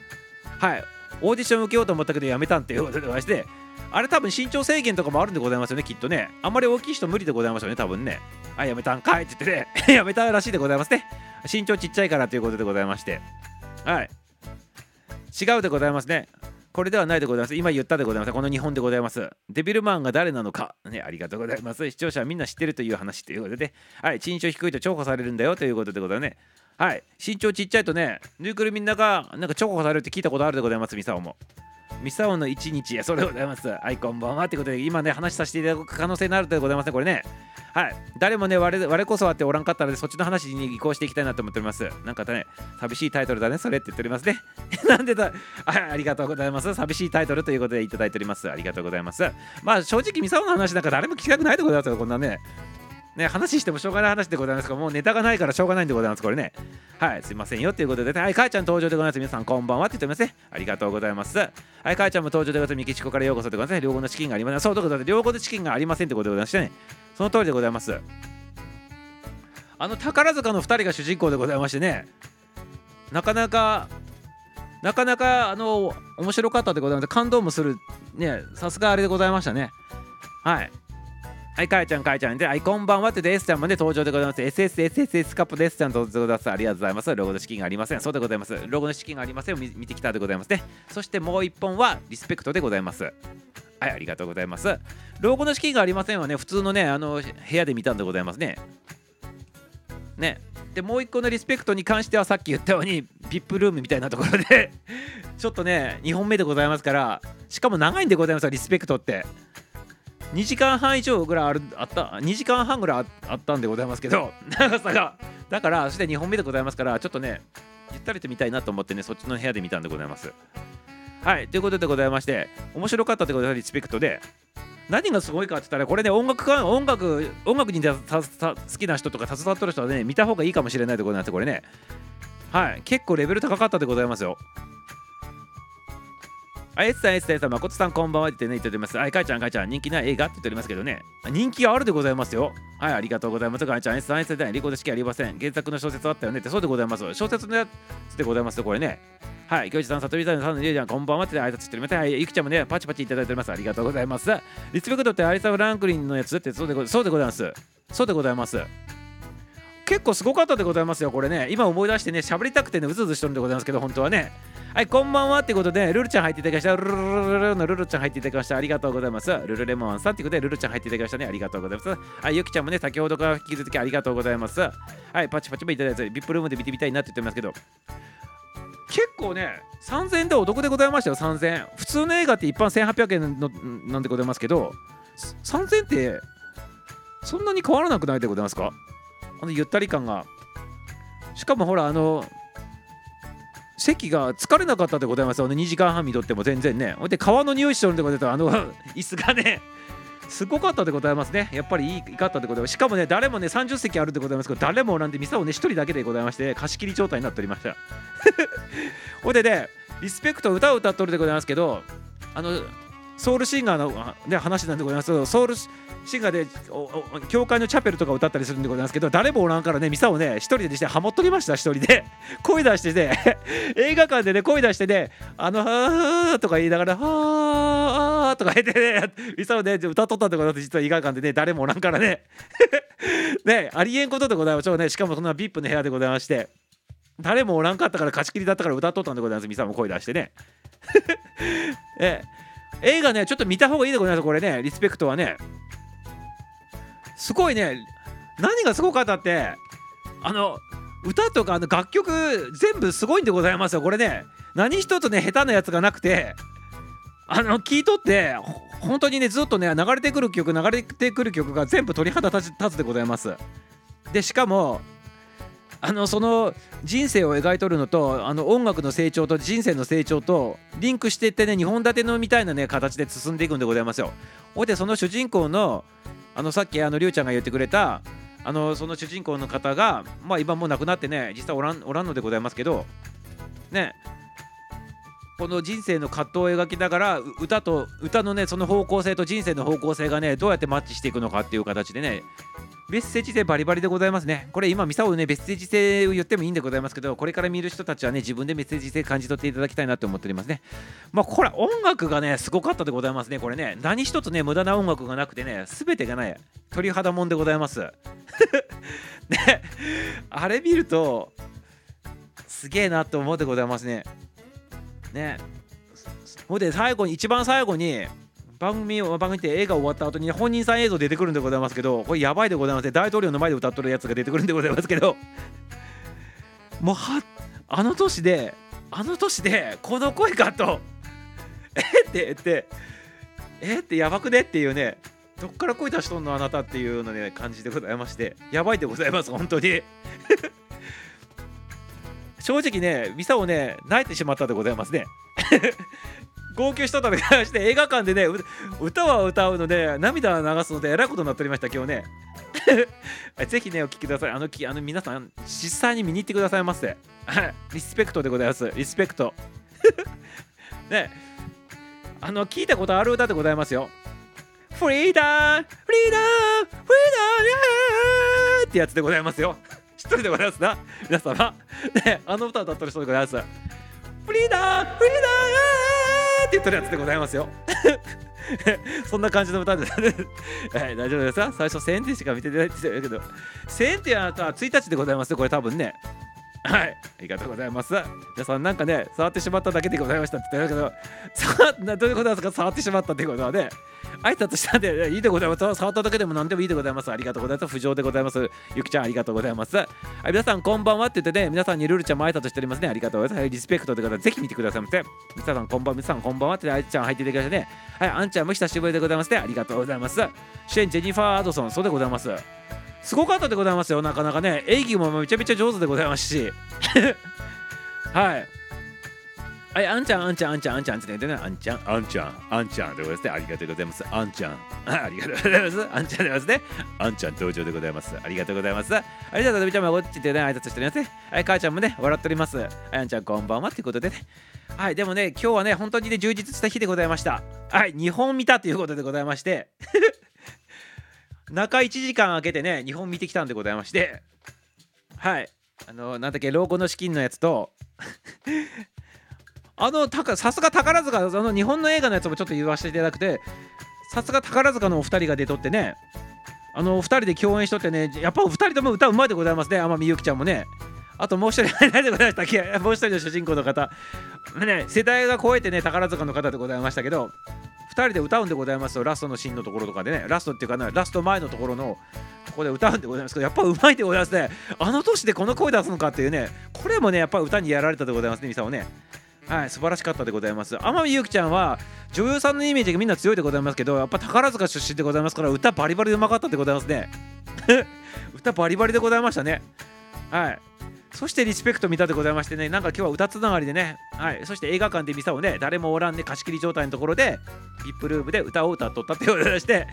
はい。オーディション受けようと思ったけどやめたんっていうことでございましてあれ多分身長制限とかもあるんでございますよねきっとねあんまり大きい人無理でございますよね多分ねあやめたんかいって言ってね やめたらしいでございますね身長ちっちゃいからということでございましてはい違うでございますねこれではないでございます。今言ったでございます。この日本でございます。デビルマンが誰なのか。ね、ありがとうございます。視聴者はみんな知ってるという話ということで、はい、身長低いと重宝されるんだよということでございますね。はい、身長ちっちゃいとね、ぬいぐるみんながなんか重宝されるって聞いたことあるでございます、ミサオも。ミサオの一日や、そうでございます。はい、こんばんは。ということで、今ね、話させていただく可能性になるでございますね、これね。はい、誰もね我、我こそはっておらんかったので、そっちの話に移行していきたいなと思っております。なんかね、寂しいタイトルだね、それって言っておりますね。なんでだあ、ありがとうございます。寂しいタイトルということでいただいております。ありがとうございます。まあ、正直、ミサオの話なんか誰も聞きたくないでございますよ、こんなね。ね、話してもしょうがない話でございますが、もうネタがないからしょうがないんでございます、これね。はい、すいませんよということで、はい、母ちゃん登場でございます。皆さん、こんばんはって言ってますね。ありがとうございます。はい、母ちゃんも登場でございます。メキシコからようこそでございます。両方のチキンがありません。そうということで、両方のチキンがありませんってことでございましてね。その通りでございます。あの宝塚の2人が主人公でございましてね、なかなか、なかなか、あの、面白かったでございます。感動もする、ね、さすがあれでございましたね。はい。はい、かえちゃん、かえちゃんで、はい、こんばんはってで、S ちゃんもね、登場でございます。SSSSS カップで S ちゃん登場でございます。ありがとうございます。ロゴの資金がありません。そうでございます。ロゴの資金がありませんを見見てきたでございますね。そしてもう一本は、リスペクトでございます。はい、ありがとうございます。ロゴの資金がありませんはね、普通のね、あの、部屋で見たんでございますね。ね。で、もう一個のリスペクトに関しては、さっき言ったように、VIP ルームみたいなところで ちょっとね、2本目でございますから、しかも長いんでございます、リスペクトって。2時間半以上ぐらいあるあった2時間半ぐらいあったんでございますけど 長さが。だからそして2本目でございますからちょっとねゆったりと見たいなと思ってねそっちの部屋で見たんでございます。はいということでございまして面白かったってことでリスペクトで何がすごいかって言ったらこれね音楽か音楽音楽にた好きな人とか携わってる人はね見た方がいいかもしれないでございますこれね。はい結構レベル高かったでございますよ。あ、エスさん、エスさん、エスさん、まことさん、こんばんはってね、言っております。あい、かいちゃん、かいちゃん、人気ない映画って言っておりますけどね。人気あるでございますよ。はい、ありがとうございます。かいちゃん、エスさん、エスさん、リコード式ありません。原作の小説あったよねって、そうでございます。小説のやつでございますよ、これね。はい、きょうじさん、さとみさん、さん、りゅうちゃん、こんばんはって挨拶しております。はい、ゆきちゃんもね、パチパチいただいております。ありがとうございます。リスペクトってアリサ・フランクリンのやつってそうでごそうでございます。そうでございます。結構すごかったでございますよ、これね。今思い出してね、喋りたくてね、うずうずしてるんでございますけど、本当はね。はい、こんばんはってことで、ルルちゃん入っていただきました。ルルルルルのルルちゃん入っていただきました。ありがとうございます。ルルレモンさんってことで、ルルちゃん入っていただきましたね。ありがとうございます。はい、ゆきちゃんもね、先ほどから引き続きありがとうございます。はい、パチパチもいただいて、ビップルームで見てみたいなって言ってますけど、結構ね、3000円でお得でございましたよ、3000円。普通の映画って一般1800円のなんでございますけど、3000ってそんなに変わらなくないでございますか？あのゆったり感が。しかもほら、あの、席が疲れなかったでございますよね。2時間半見とっても全然ね。ほんで川の匂いしとるんでございますあの 椅子がねすごかったでございますね。やっぱりいいかったでございます。しかもね誰もね30席あるでございますけど誰もおらんでミサをね1人だけでございまして貸し切り状態になっておりました。ほいでねリスペクト歌を歌っとるでございますけどあのソウルシンガーのね話なんでございますけどソウルシンガーでおお教会のチャペルとか歌ったりするんでございますけど誰もおらんからねミサをね一人でしてハモっとりました一人で。声出してね映画館でね声出してねあのはーとか言いながらはーとか言ってねミサをね歌っとったんでございます実は映画館でね誰もおらんからね。ねありえんことでございましょうね。しかもそんな VIP の部屋でございまして誰もおらんかったから貸し切りだったから歌っとったんでございますミサも声出してね。え 映画ねちょっと見た方がいいでございますこれね。リスペクトはね。すごいね。何がすごかったってあの歌とかあの楽曲全部すごいんでございますよこれね。何一つね下手なやつがなくて。あの聞いとって本当にねずっとね流れてくる曲流れてくる曲が全部鳥肌立つでございます。でしかもあのその人生を描いとるのとあの音楽の成長と人生の成長とリンクしていってね2本立てのみたいなね形で進んでいくんでございますよ。ほいでその主人公のあのさっきあのりゅうちゃんが言ってくれたあのその主人公の方がまあ今もう亡くなってね実際おらんおらんのでございますけどねこの人生の葛藤を描きながら歌と歌のねその方向性と人生の方向性がねどうやってマッチしていくのかっていう形でねメッセージ性バリバリでございますね。これ今、ミサオね、メッセージ性を言ってもいいんでございますけど、これから見る人たちはね、自分でメッセージ性感じ取っていただきたいなと思っておりますね。まあ、これ、音楽がね、すごかったでございますね。これね、何一つね、無駄な音楽がなくてね、すべてがね、鳥肌もんでございます。ね、あれ見ると、すげえなと思うでございますね。ね。ほんで、最後に、一番最後に、番組を番組って映画終わった後に本人さん映像出てくるんでございますけどこれやばいでございますね。大統領の前で歌っとるやつが出てくるんでございますけど。もうはあの年であの年でこの声かと。えって言って。えってやばくねっていうね。どっから声出しとんのあなたっていうのね感じでございまして。やばいでございます本当に。正直ねミサをね泣いてしまったでございますね。号泣しとったでして映画館でね歌は歌うので涙を流すのでえらいことになっておりました今日ね。ぜひねお聴きください。あのきあの皆さん実際に見に行ってくださいませリスペクトでございます。リスペクト。ね。あの聞いたことある歌でございますよ。フリーダーフリーダーフリーダーってやつでございますよ。知ってるでございますな。皆様。ねあの歌を歌ってる人でございます。フリーダーフリーダーって言ってるやつでございますよ。そんな感じの歌で、はい、大丈夫です。か最初1000点しか見てないって言ってるけど。1000円ってやつは1日でございますよこれ多分ね。はいありがとうございます。皆さんなんかね触ってしまっただけでございましたって言ってるけど。さどういうことですか触ってしまったってことはね。挨拶したんでいいでございます。触っただけでも何でもいいでございます。ありがとうございます。浮上でございますゆきちゃんありがとうございます。はい皆さんこんばんはって言ってね皆さんにルルちゃんも挨拶しておりますね。ありがとうございます。リスペクトという方ぜひ見てくださいませ。皆さんこんばんは。皆さんこんばんはってあいちゃん入っていただきましてね。はい。あんちゃんも久しぶりでございますね。ありがとうございますシェンジェニファー・アドソンそうでございます。すごかったでございますよ。なかなかね。演技もめちゃめちゃ上手でございますし。はい。はい、あんちゃん、あんちゃん、あんちゃん、あんちゃんって言ってね、あんちゃん、あんちゃん、あんちゃんでございますね。ありがとうございます。あんちゃん、ありがとうございます。あんちゃんでございますね。あんちゃん登場でございます。ありがとうございます。ありがとうございます。ちゃんもこっちでね、挨拶しておりますね。はい、母ちゃんもね、笑っております。はい、あんちゃん、こんばんはっていうことでね。はい、でもね、今日はね、本当にね、充実した日でございました。はい、2本見たということでございまして、中1時間空けてね、2本見てきたんでございまして、はい、あの、なんだっけ、老後の資金のやつと、あのさすが宝塚あの日本の映画のやつもちょっと言わせていただくてさすが宝塚のお二人が出とってねあのお二人で共演しとってねやっぱお二人とも歌うまいでございますね天海祐希ちゃんもね。あともう一人 何でございましたっけ？もう一人の主人公の方。ね世代が超えてね宝塚の方でございましたけど2人で歌うんでございますよ。ラストのシーンのところとかでね。ラストっていうかねラスト前のところのここで歌うんでございますけどやっぱうまいでございますね。あの年でこの声出すのかっていうね。これもねやっぱ歌にやられたでございますねミサをね。はい、素晴らしかったでございます。天海祐希ちゃんは女優さんのイメージがみんな強いでございますけど、やっぱ宝塚出身でございますから、歌バリバリでうまかったでございますね。歌バリバリでございましたね。はい。そしてリスペクト見たでございましてね、なんか今日は歌つながりでね、はい、そして映画館で見たをね、誰もおらんで貸し切り状態のところで、ビップルームで歌を歌っとったってことでして、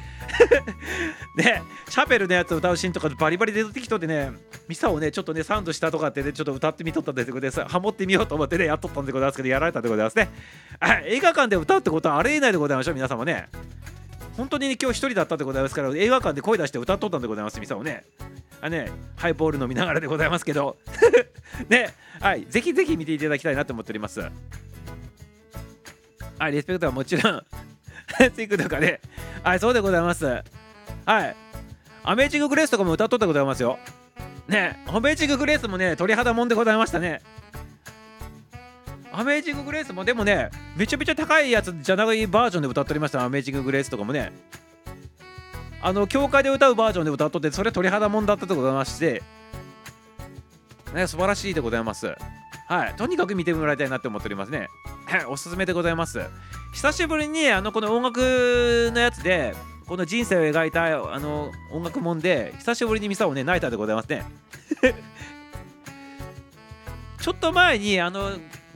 ね、シャペルのやつを歌うシーンとかバリバリ出てきとってね、ミサをね、ちょっとね、サウンドしたとかってね、ちょっと歌ってみとったってことでさ、ハモってみようと思ってね、やっとったんでございますけど、やられたでございますね。はい、映画館で歌うってことはありえないでございましょう、皆様ね。本当に、ね、今日一人だったでございますから映画館で声出して歌っとったんでございますミサをね。あねハイボール飲みながらでございますけど。ねはいぜひぜひ見ていただきたいなと思っております。はいリスペクトはもちろん ツイクとかねはいそうでございます。はい。アメージンググレースとかも歌っとったでございますよ。ねアメージンググレースもね鳥肌もんでございましたね。アメージング・グレースもでもねめちゃめちゃ高いやつじゃないバージョンで歌っておりました。アメージング・グレースとかもね。あの教会で歌うバージョンで歌っとってそれ鳥肌もんだったでございまして。ね素晴らしいでございます。はい。とにかく見てもらいたいなって思っておりますね。おすすめでございます。久しぶりにあのこの音楽のやつでこの人生を描いたあの音楽もんで久しぶりにミサをね泣いたでございますね。ちょっと前にあの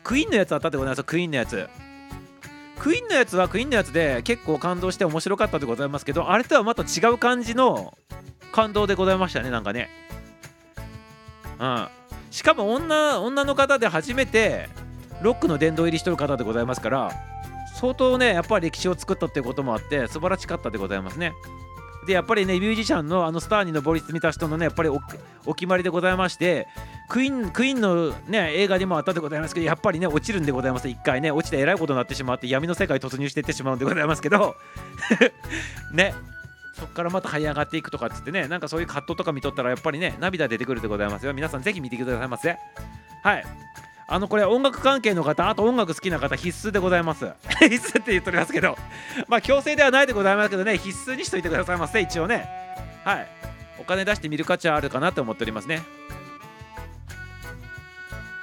クイーンのやつあったってことなんですクイーンのやつ。クイーンのやつはクイーンのやつで結構感動して面白かったでございますけどあれとはまた違う感じの感動でございましたねなんかね。うん。しかも女女の方で初めてロックの殿堂入りしてる方でございますから相当ねやっぱり歴史を作ったっていうこともあって素晴らしかったでございますね。でやっぱりねミュージシャンのあのスターに上り詰めた人のねやっぱりお決まりでございましてクイーンクイーンのね映画にもあったでございますけどやっぱりね落ちるんでございます。一回ね落ちてえらいことになってしまって闇の世界突入していってしまうんでございますけど ね。そっからまた這い上がっていくとかっつってねなんかそういう葛藤とか見とったらやっぱりね涙出てくるでございますよ。皆さんぜひ見てくださいませ。はい。あのこれ音楽関係の方あと音楽好きな方必須でございます。必須って言っておりますけど。まあ強制ではないでございますけどね必須にしといてくださいませ一応ね。はい。お金出して見る価値はあるかなと思っておりますね。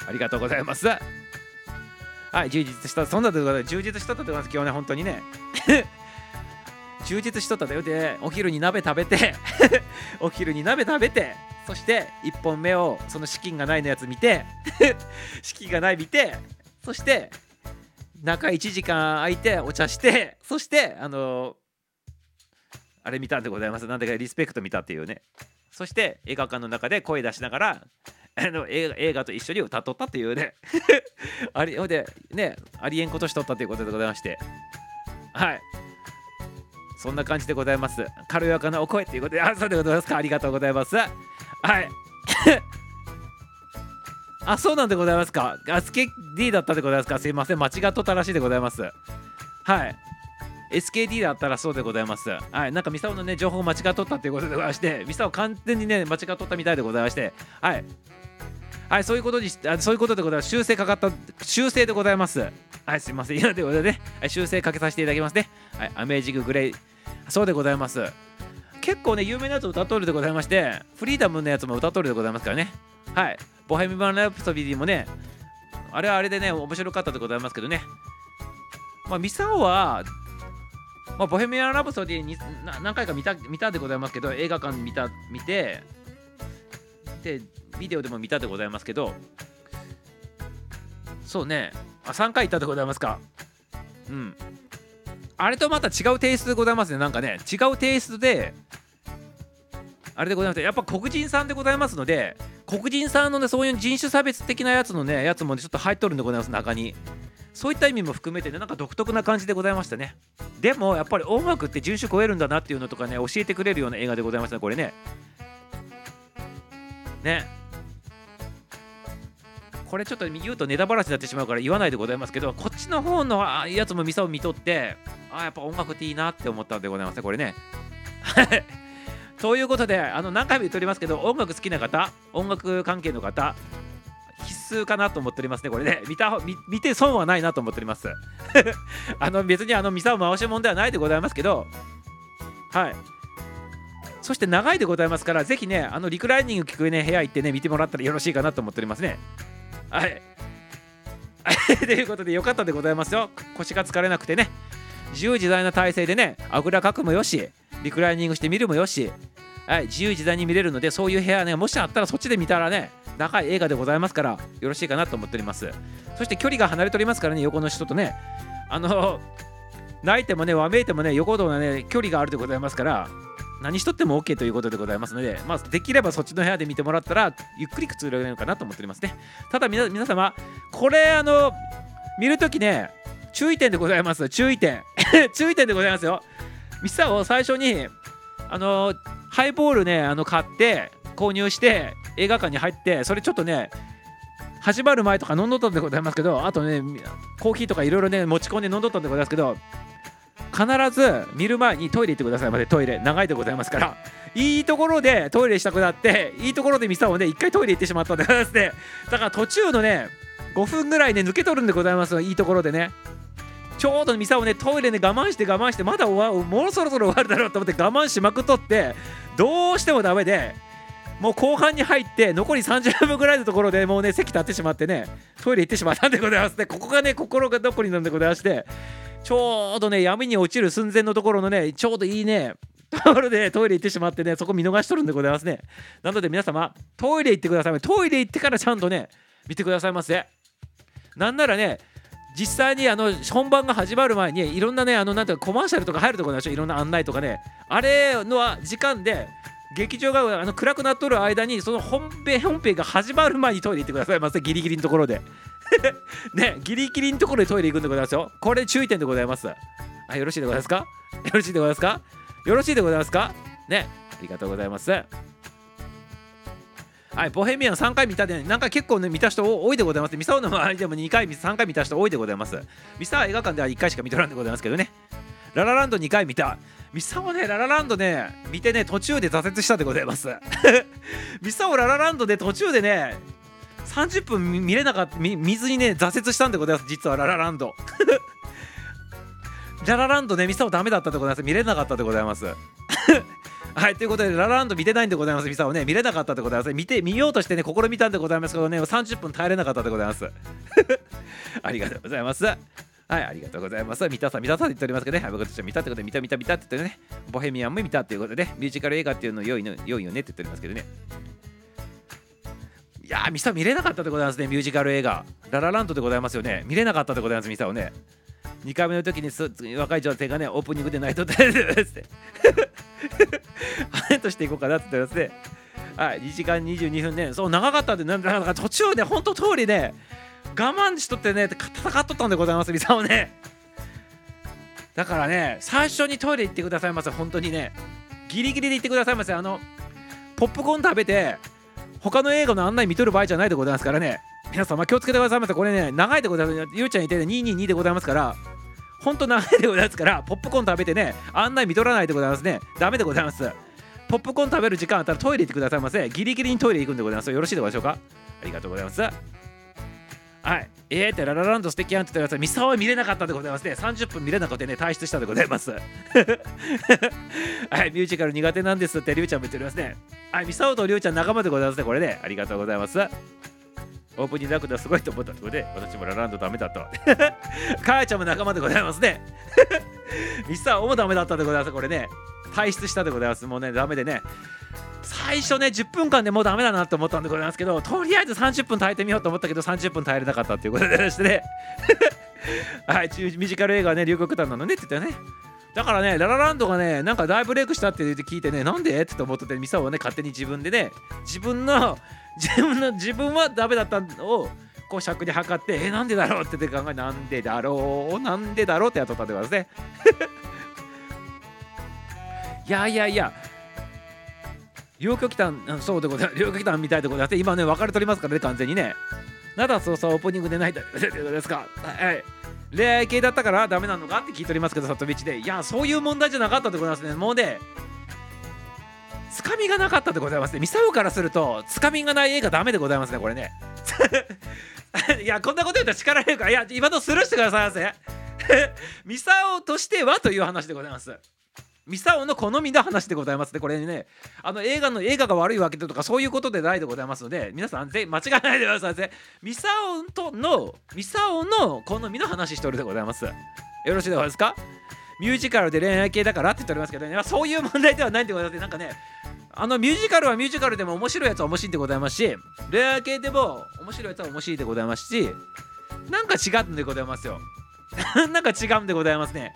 ありがとうございます。はい充実したそんなとことで 充実しとったと思います。今日ね本当にね。充実しとったでお昼に鍋食べて お昼に鍋食べてそして1本目をその資金がないのやつ見て 資金がない見てそして中1時間空いてお茶してそしてあのあれ見たんでございます。なんでかリスペクト見たっていうね。そして映画館の中で声出しながらあの映画と一緒に歌っとったっていうね。ありでねありえんことしとったということでございまして。はい。そんな感じでございます。軽やかなお声ということであそうでございますか。ありがとうございます。はい あそうなんでございますかあスケ D だったでございますかすいません間違っとったらしいでございますはい SKD だったらそうでございます。はい、なんかミサオのね、情報間違っとったっていうことでございまして、ミサオ完全にね、間違っとったみたいでございまして、はい。はい、そういうことにあそういうことでございます。修正かかった、修正でございます。はい、すいません。いや、ということでね、はい、修正かけさせていただきますね。はい、アメージンググレイ、そうでございます。結構ね、有名なやつを歌っとるでございまして、フリーダムのやつも歌っとるでございますからね。はい、ボヘミバン・ラプソディもね、あれはあれでね、面白かったでございますけどね。まあ、ミサオは、まあ、ボヘミアン・ラプソディに何回か見た見たでございますけど映画館見た見てでビデオでも見たでございますけどそうねあ3回行ったでございますかうんあれとまた違うテイストでございますね。なんかね違うテイストであれでございます。やっぱ黒人さんでございますので黒人さんのねそういう人種差別的なやつのねやつもねちょっと入っとるんでございます中に。そういった意味も含めてねなんか独特な感じでございましたね。でもやっぱり音楽って人種超えるんだなっていうのとかね教えてくれるような映画でございましたねこれね。ね。これちょっと言うとネタバラシになってしまうから言わないでございますけどこっちの方のやつもミサを見とってあやっぱ音楽っていいなって思ったんでございますねこれね。ということであの何回も言っておりますけど音楽好きな方音楽関係の方必須かなと思っておりますねこれね。見た見見て損はないなと思っております。あの別にあのミサを回しもんではないでございますけどはい。そして長いでございますからぜひねあのリクライニング聞くね部屋行ってね見てもらったらよろしいかなと思っておりますね。はい。ということでよかったでございますよ。腰が疲れなくてね。自由自在な体勢でねあぐらかくもよしリクライニングして見るもよしはい、自由自在に見れるのでそういう部屋ねもしあったらそっちで見たらね長い映画でございますからよろしいかなと思っております。そして距離が離れておりますからね横の人とねあの泣いてもねわめいてもね横とのね距離があるでございますから何しとっても OK ということでございますので、まあ、できればそっちの部屋で見てもらったらゆっくりくつろげるのかなと思っておりますね。ただ皆様これあの見るときね注意点でございます。注意点。注意点でございますよ。ミスターを最初にあのハイボールねあの買って購入して映画館に入ってそれちょっとね始まる前とか飲んどったんでございますけどあとねコーヒーとかいろいろね持ち込んで飲んどったんでございますけど必ず見る前にトイレ行ってくださいまでトイレ長いでございますから。いいところでトイレしたくなっていいところでミサをね一回トイレ行ってしまったんでございますねだから途中のね5分ぐらいね抜け取るんでございますいいところでね。ちょうどミサをねトイレで我慢して我慢してまだ終わもうそろそろ終わるだろうと思って我慢しまくっとってどうしてもダメでもう後半に入って残り30分ぐらいのところでもうね席立ってしまってねトイレ行ってしまったんでございますねここがね心が残りなんでございまして。ちょうどね闇に落ちる寸前のところのねちょうどいいねところでトイレ行ってしまってねそこ見逃しとるんでございますね。なので皆様トイレ行ってくださいトイレ行ってからちゃんとね見てくださいませ。なんならね実際にあの本番が始まる前にいろんなねあのなんてコマーシャルとか入るところでしょいろんな案内とかね。あれのは時間で劇場があの暗くなっとる間にその本編本編が始まる前にトイレ行ってくださいませ。ギリギリのところで。ねギリギリのところでトイレ行くんでございますよこれ注意点でございますあよろしいでございますか？よろしいでございますか？よろしいでございますか？ねありがとうございますはい、ボヘミアン3回見たで、なんか結構ね、見た人多いでございます。ミサオの周りでも2回、3回見た人多いでございます。ミサオ映画館では1回しか見とらんでございますけどね。ララランド2回見た。ミサオね、ララランドね、見てね、途中で挫折したでございます。ミサオララランドで途中でね、30分見れなかった、見ずにね、挫折したんでございます、実はララランド。ララランドね、ミサオダメだったでございます。見れなかったでございます。はい、ということで、ララランド見てないんでございます、ミサオね、見れなかったでございます。見て、見ようとしてね、試みたんでございますけどね、30分耐えれなかったでございます。ありがとうございます。はい、ありがとうございます。見たさ、見たさって言っておりますけどね、はい、僕たちは見たってことで、見た見た見たって言ってね、ボヘミアンも見たっていうことで、ねミュージカル映画っていうの良いの良いよねって言っておりますけどね。いや、ミサ見れなかったでございますね、ミュージカル映画。ララランドでございますよね。見れなかったでございます、ミサオね。2回目の時にす若い女性がね、オープニングで泣いとったって。ハネとしていこうかなって言ってますね。はい、2時間22分ね、そう長かったんで、なんだか途中で本当通りね、我慢しとってね、戦っとったんでございます、ミサオね。だからね、最初にトイレ行ってくださいませ、本当にね。ギリギリで行ってくださいませ。あの、ポップコーン食べて、他の映画の案内見とる場合じゃないでございますからね。皆様気をつけてくださいませ。これね、長いでございます。ゆうちゃんいてね、222でございますから、ほんと長いでございますから、ポップコーン食べてね、案内見とらないでございますね。ダメでございます。ポップコーン食べる時間あったらトイレ行ってくださいませ。ギリギリにトイレ行くんでございます。よろしいでしょうかありがとうございます。はい。えーってララランド素敵やんって言ってください。ミサオは見れなかったでございますね。30分見れなくてね、退出したでございます。はい。ミュージカル苦手なんですってリュウちゃんも言っておりますね。はい。ミサオとリュウちゃん仲間でございますね。これね。ありがとうございます。オープニングダクダすごいと思ったところで、私もラランドダメだと。かやちゃんも仲間でございますね。ミサオもダメだったでございます。これね。退出したでございます。もうね、ダメでね。最初ね、10分間でもうダメだなと思ったんでございますけど、とりあえず30分耐えてみようと思ったけど、30分耐えれなかったっていうことでしてね。はい、ミュージカル映画はね、龍谷団なのねって言ったよね。だからね、ララランドがね、なんか大ブレイクしたって聞いてね、なんでって思ってて、ミサオはね、勝手に自分でね、自分の、自分の、自分はダメだったのを、こう尺で測って、え、なんでだろうって考え、なんでだろう、なんでだろうってやっとったんでございますね。いやいやいや、両極端、そうでございます。両極端みたいでございます。今ね、分かれとりますからね、完全にね。なだそうそう、オープニングで泣いたってことですか。はい。恋愛系だったからダメなのか？って聞いておりますけど、里道で。いや、そういう問題じゃなかったでございますね。もうね、つかみがなかったでございますね。ミサオからすると、つかみがない映画ダメでございますね、これね。いや、こんなこと言ったら力入るから、いや、今のスルーしてくださいませ。ミサオとしてはという話でございます。ミサオの好みの話でございますね。これね、あの映画の映画が悪いわけでとかそういうことでないでございますので、皆さんぜ間違えないでくださいね。ミサオとの、ミサオの好みの話しておるでございます。よろしいでございますか？ミュージカルで恋愛系だからって言っておりますけどね、そういう問題ではないんでございます。なんかね、あのミュージカルはミュージカルでも面白いやつは面白いでございますし、恋愛系でも面白いやつは面白いでございますし、なんか違うんでございますよ。なんか違うんでございますね。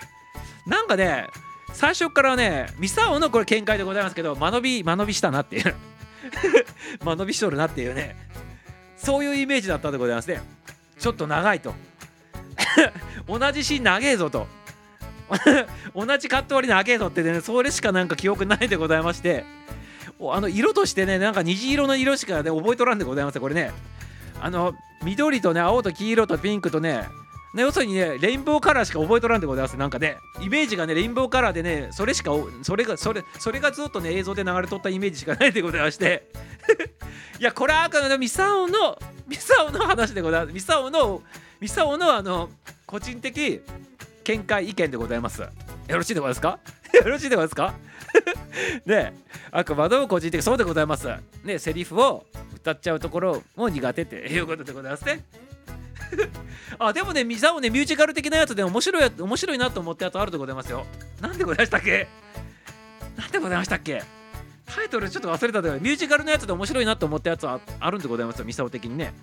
なんかね、最初からね、ミサオのこれ見解でございますけど、間延び、間延びしたなっていう。間延びしとるなっていうね。そういうイメージだったでございますね。ちょっと長いと。同じシーン長えぞと。同じカット割り長えぞってね、それしかなんか記憶ないでございまして、あの色としてね、なんか虹色の色しかね、覚えとらんでございますこれね。あの、緑とね、青と黄色とピンクとね、ね、要するにね、レインボーカラーしか覚えとらんでございます。なんかね、イメージがね、レインボーカラーでね、それしか、それが、それ、それがずっとね、映像で流れとったイメージしかないでございまして。いや、これはあくまでミサオの、ミサオの話でございます。ミサオの、ミサオの、あの、個人的見解、意見でございます。よろしいでございますか？よろしいでございますか？ねあくまでも個人的、そうでございます。ね、セリフを歌っちゃうところも苦手っていうことでございますね。あでもね、ミサオね、ミュージカル的なやつで面白い面白いなと思ったやつあるでございますよ。なんでございましたっけ？なんでございましたっけ？タイトルちょっと忘れたでミュージカルのやつで面白いなと思ったやつはあるんでございますよ、ミサオ的にね。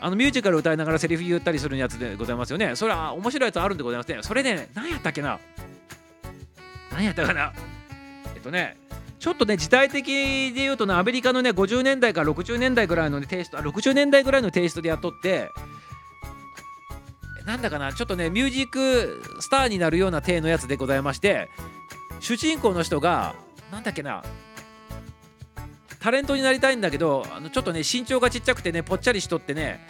あのミュージカル歌いながらセリフ言ったりするやつでございますよね。それは面白いやつあるんでございますね。それね、何やったっけな？何やったかな？えっとね、ちょっとね、時代的で言うとね、アメリカのね、50年代から60年代ぐらいの、ね、テイスト、あ60年代ぐらいのテイストでやっとって、なんだかな、ちょっとね、ミュージックスターになるような体のやつでございまして、主人公の人が、なんだっけなタレントになりたいんだけどあのちょっとね身長がちっちゃくてねぽっちゃりしとってね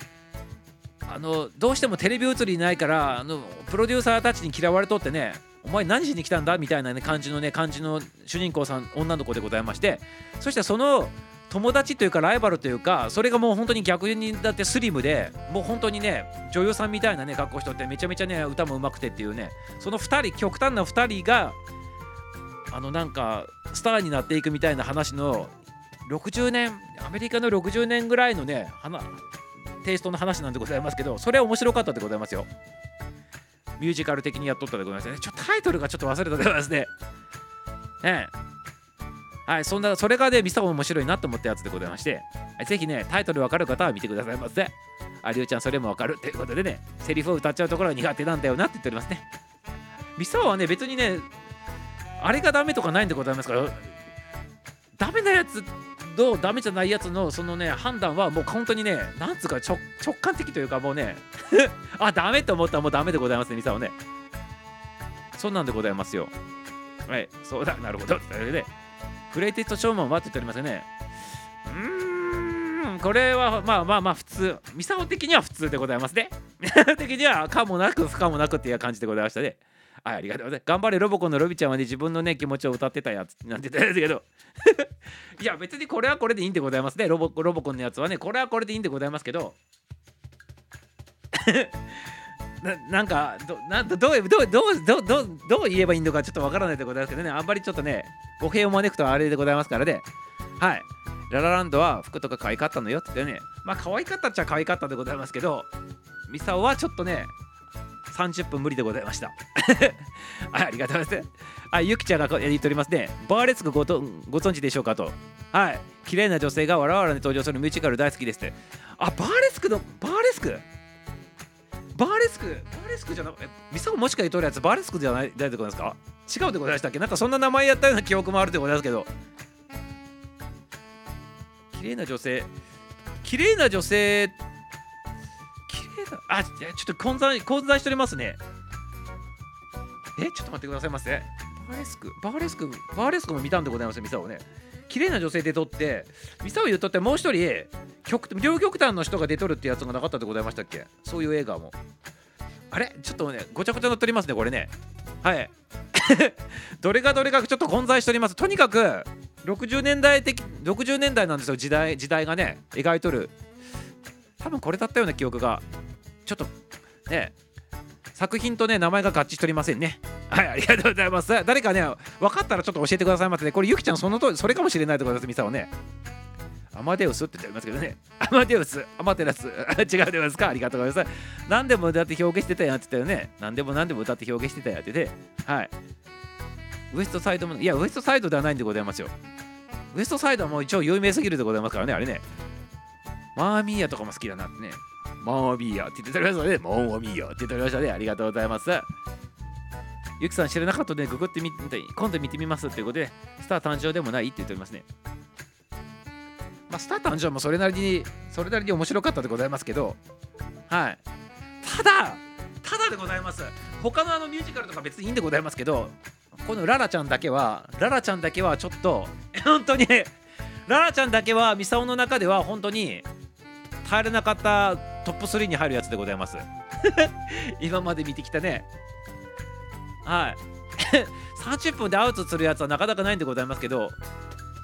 あのどうしてもテレビ映りないからあのプロデューサーたちに嫌われとってねお前何しに来たんだ？みたいな、ね、感じのね感じの主人公さん女の子でございましてそしてその友達というかライバルというかそれがもう本当に逆にだってスリムでもう本当にね女優さんみたいなね格好しとってめちゃめちゃね歌も上手くてっていうねその2人極端な2人があのなんかスターになっていくみたいな話の60年アメリカの60年ぐらいのねテイストの話なんでございますけどそれは面白かったでございますよ。ミュージカル的にやっとったでございますね。ちょタイトルがちょっと忘れたでございますね。ねはいそんなそれがねミサオ面白いなと思ったやつでございましてぜひねタイトルわかる方は見てくださいませ。ありゅうちゃんそれもわかるっていうことでねセリフを歌っちゃうところが苦手なんだよなって言っておりますね。ミサオはね別にねあれがダメとかないんでございますからダメなやつとダメじゃないやつのそのね判断はもう本当にねなんつうか直感的というかもうね あダメと思ったらもうダメでございますねミサオね。そんなんでございますよ。はいそうだなるほど。それでグレイテストショーマンはって言っておりますよねうーんこれはまあまあまあ普通ミサオ的には普通でございますねミサオ的にはかもなく不可もなくっていう感じでございましたねはい、ありがとうございます。頑張れロボコンのロビちゃんはね、自分のね、気持ちを歌ってたやつなんて言ったんですけど、いや、別にこれはこれでいいんでございますね。ロボロボコンのやつはね、これはこれでいいんでございますけど、なんかどなんどうどうどうどうどうどう言えばいいのかちょっとわからないでございますけどね、あんまりちょっとね、語弊を招くとあれでございますからね、はい。ララランドは服とか可愛かったのよって言ってね、まあ可愛かったっちゃ可愛かったでございますけど、ミサオはちょっとね、30分無理でございました。はい、ありがとうございます。あ、ゆきちゃんが言っておりますね。バーレスクごとご存知でしょうかと。はい。綺麗な女性がわらわらに登場するミュージカル大好きですって。あ、バーレスクの、バーレスク？バーレスクバーレスクじゃなくて、ミサオもしか言うとるやつ、バーレスクじゃないでございますか？違うでございましたっけ？なんかそんな名前やったような記憶もあるでございますけど。綺麗な女性。綺麗な女性綺麗なあ、ちょっと混在混在しておりますね。え、ちょっと待ってくださいませ。バーレスク、バーレスク、バーレスクも見たんでございますよ、ミサをね。綺麗な女性で撮って、ミサを言っとってもう一人、極両極端の人が出とるってやつがなかったでございましたっけ？そういう映画も。あれ？ちょっとね、ごちゃごちゃ乗っておりますね、これね。はい。どれがどれがちょっと混在しております。とにかく、60年代的、60年代なんですよ、時代、時代がね、描いとる。多分これだったような記憶がちょっとね作品とね名前が合致しておりませんね。はいありがとうございます。誰かね分かったらちょっと教えてくださいませね。これゆきちゃんその通りそれかもしれないと思いますミサをね。アマデウスって言ってますけどね。アマデウスアマテラス。違うでますか？ありがとうございます。何でも歌って表現してたやんって言ったよね。何でも何でも歌って表現してたやんってて。はい。ウエストサイドもいやウエストサイドではないんでございますよ。ウエストサイドはもう一応有名すぎるでございますからねあれね。マーミーヤとかも好きだなってね。マーミーヤって言っておりましたね。マーミーヤって言っておりましたね。ありがとうございます。ゆきさん知らなかったので、ググってみて、今度見てみますということで、スター誕生でもないって言っておりますね。まあ、スター誕生もそれなりに、それなりに面白かったでございますけど、はい。ただ、ただでございます。他のあのミュージカルとか別にいいんでございますけど、このララちゃんだけは、ララちゃんだけはちょっと、本当に、ララちゃんだけは、ミサオの中では本当に、耐えれなかったトップ3に入るやつでございます。今まで見てきたね。はい。30分でアウトするやつはなかなかないんでございますけど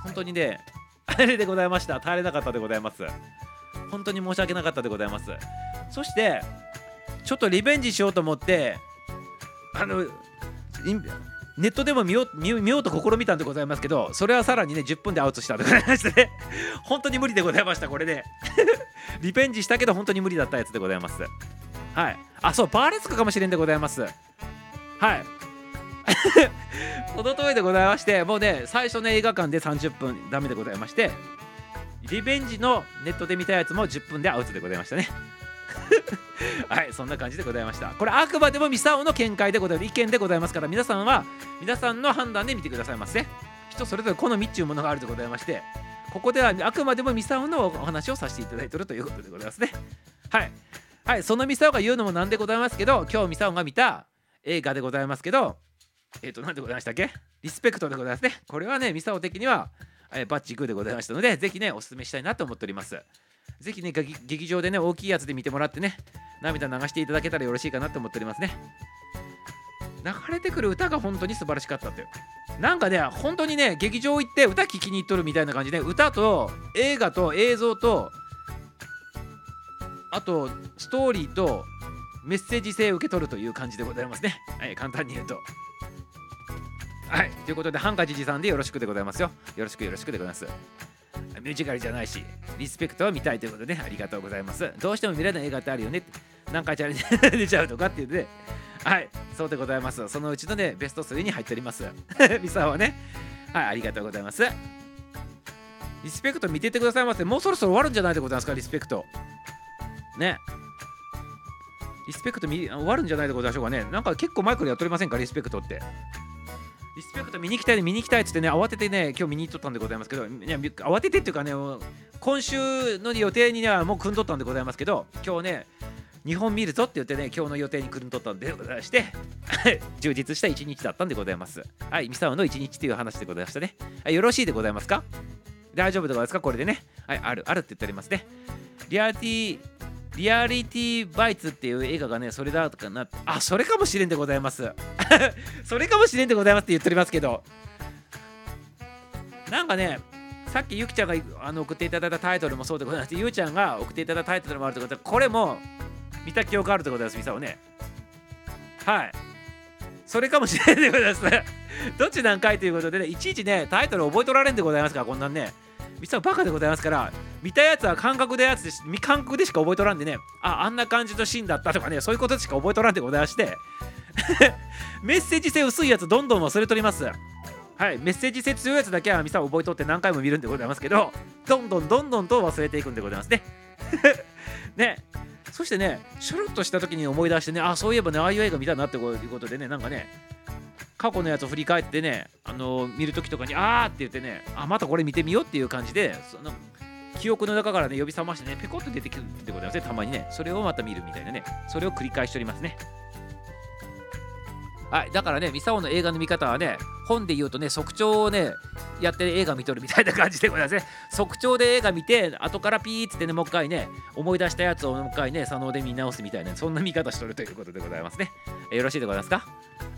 本当にねあれでございました。耐えれなかったでございます。本当に申し訳なかったでございます。そしてちょっとリベンジしようと思ってあのネットでも見ようと試みたんでございますけどそれはさらにね10分でアウトしたでございましてね。本当に無理でございましたこれで、ね、リベンジしたけど本当に無理だったやつでございます。はい。あそうバーレスクかもしれんでございます。はい。その通りでございましてもうね最初の映画館で30分ダメでございましてリベンジのネットで見たやつも10分でアウトでございましたね。はいそんな感じでございました。これあくまでもミサオの見解でございます。意見でございますから皆さんは皆さんの判断で見てくださいませ。人それぞれ好みっていうものがあるでございましてここではあくまでもミサオのお話をさせていただいているということでございますね。はい。はいそのミサオが言うのもなんでございますけど今日ミサオが見た映画でございますけどえっ、と何でございましたっけ？リスペクトでございますね。これはねミサオ的には、えバッチグーでございましたのでぜひねおすすめしたいなと思っております。ぜひね劇場でね大きいやつで見てもらってね涙流していただけたらよろしいかなと思っておりますね。流れてくる歌が本当に素晴らしかったってなんかね本当にね劇場行って歌聴きに行っとるみたいな感じで歌と映画と映像とあとストーリーとメッセージ性を受け取るという感じでございますね。はい簡単に言うと。はいということでハンカチじさんでよろしくでございますよ。よろしくよろしくでございます。ミュージカルじゃないしリスペクトは見たいということで、ね、ありがとうございます。どうしても見れない映画ってあるよね。って何回チャレンジ 出ちゃうとかっていうのではいそうでございます。そのうちのねベスト3に入っております。ミサはね。はいありがとうございます。リスペクト見ててくださいませ。もうそろそろ終わるんじゃないでございますか？リスペクト。ね。リスペクト見終わるんじゃないでございましょうかね。なんか結構マイクでやっておりませんか？リスペクトって。リスペクト見に行きたい見に行きたいっつってね慌ててね今日見に行っとったんでございますけどいや慌ててっていうかね今週の予定にはもう組んどったんでございますけど今日ね日本見るぞって言ってね今日の予定に組んどったんでございまして 充実した一日だったんでございます。はいミサオの一日という話でございましたね、はい、よろしいでございますか？大丈夫でございますか？これでね。はいあるあるって言っておりますね。リアリティリアリティバイツっていう映画がねそれだとかなあそれかもしれんでございます。それかもしれんでございますって言っておりますけど。なんかねさっきゆきちゃんがあの送っていただいたタイトルもそうでございましてゆうちゃんが送っていただいたタイトルもあるということでこれも見た記憶あるということですミサをね。はい。それかもしれないでございます。どっちなんかいということでねいちいちねタイトル覚えとられんでございますからこんなんね。ミサはバカでございますから見たやつは感覚でやつでし感覚でしか覚えとらんでねああんな感じのシーンだったとかねそういうことしか覚えとらんでございまして メッセージ性薄いやつどんどん忘れとります。はいメッセージ性強いやつだけはミサは覚えとって何回も見るんでございますけどどんどんどんどんと忘れていくんでございますね。ね。そしてねシュルッとした時に思い出してねあそういえばねああいう映画見たなってことでねなんかね過去のやつを振り返ってね、あの見るときとかに、あーって言ってね、あ、またこれ見てみようっていう感じで、その記憶の中からね、呼び覚ましてね、ペコッと出てくるってことですね、たまにね、それをまた見るみたいなね、それを繰り返しておりますね。はい、だからね、ミサオの映画の見方はね、本で言うとね、即調をね、やってる映画見とるみたいな感じでございますね。即調で映画見て、後からピーっつってね、もう一回ね、思い出したやつをもう一回ね、佐野で見直すみたいな、そんな見方しとるということでございますね。えよろしいでございますか？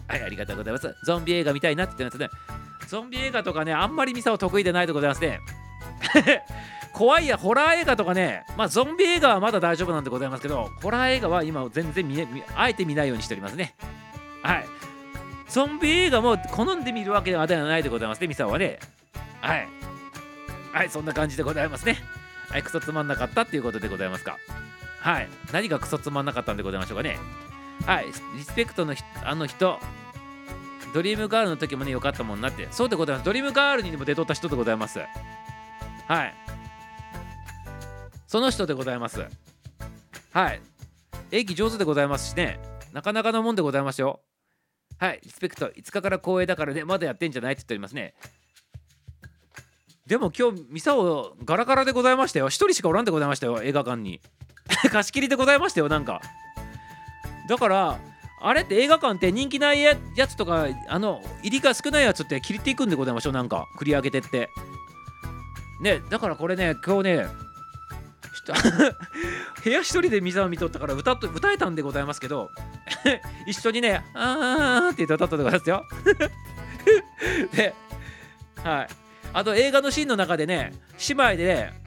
はい、ありがとうございます。ゾンビ映画見たいなって言ってますね。ゾンビ映画とかね、あんまりミサオ得意でないでございますね。怖いや、ホラー映画とかね、まあゾンビ映画はまだ大丈夫なんでございますけど、ホラー映画は今全然、見あえて見ないようにしておりますね。はい。ゾンビ映画も好んで見るわけではないでございますね、ミサはね。はい。はい、そんな感じでございますね。はい、クソつまんなかったっていうことでございますか。はい。何がクソつまんなかったんでございましょうかね。はい、リスペクトのあの人、ドリームガールの時もね、良かったもんなって。そうでございます。ドリームガールにも出とった人でございます。はい。その人でございます。はい。演技上手でございますしね、なかなかのもんでございますよ。はい、リスペクト、5日から公演だからね、まだやってんじゃないって言っておりますね。でも今日、ミサオガラガラでございましたよ。1人しかおらんでございましたよ、映画館に。貸し切りでございましたよ、なんか。だからあれって映画館って人気ないやつとかあの入りが少ないやつって切りていくんでございましょうなんか繰り上げてってねだからこれね今日ね 部屋一人で水を見とったから歌と歌えたんでございますけど 一緒にね「あー」って言って歌ったでございますよ。ではい。あと映画のシーンの中でね姉妹でね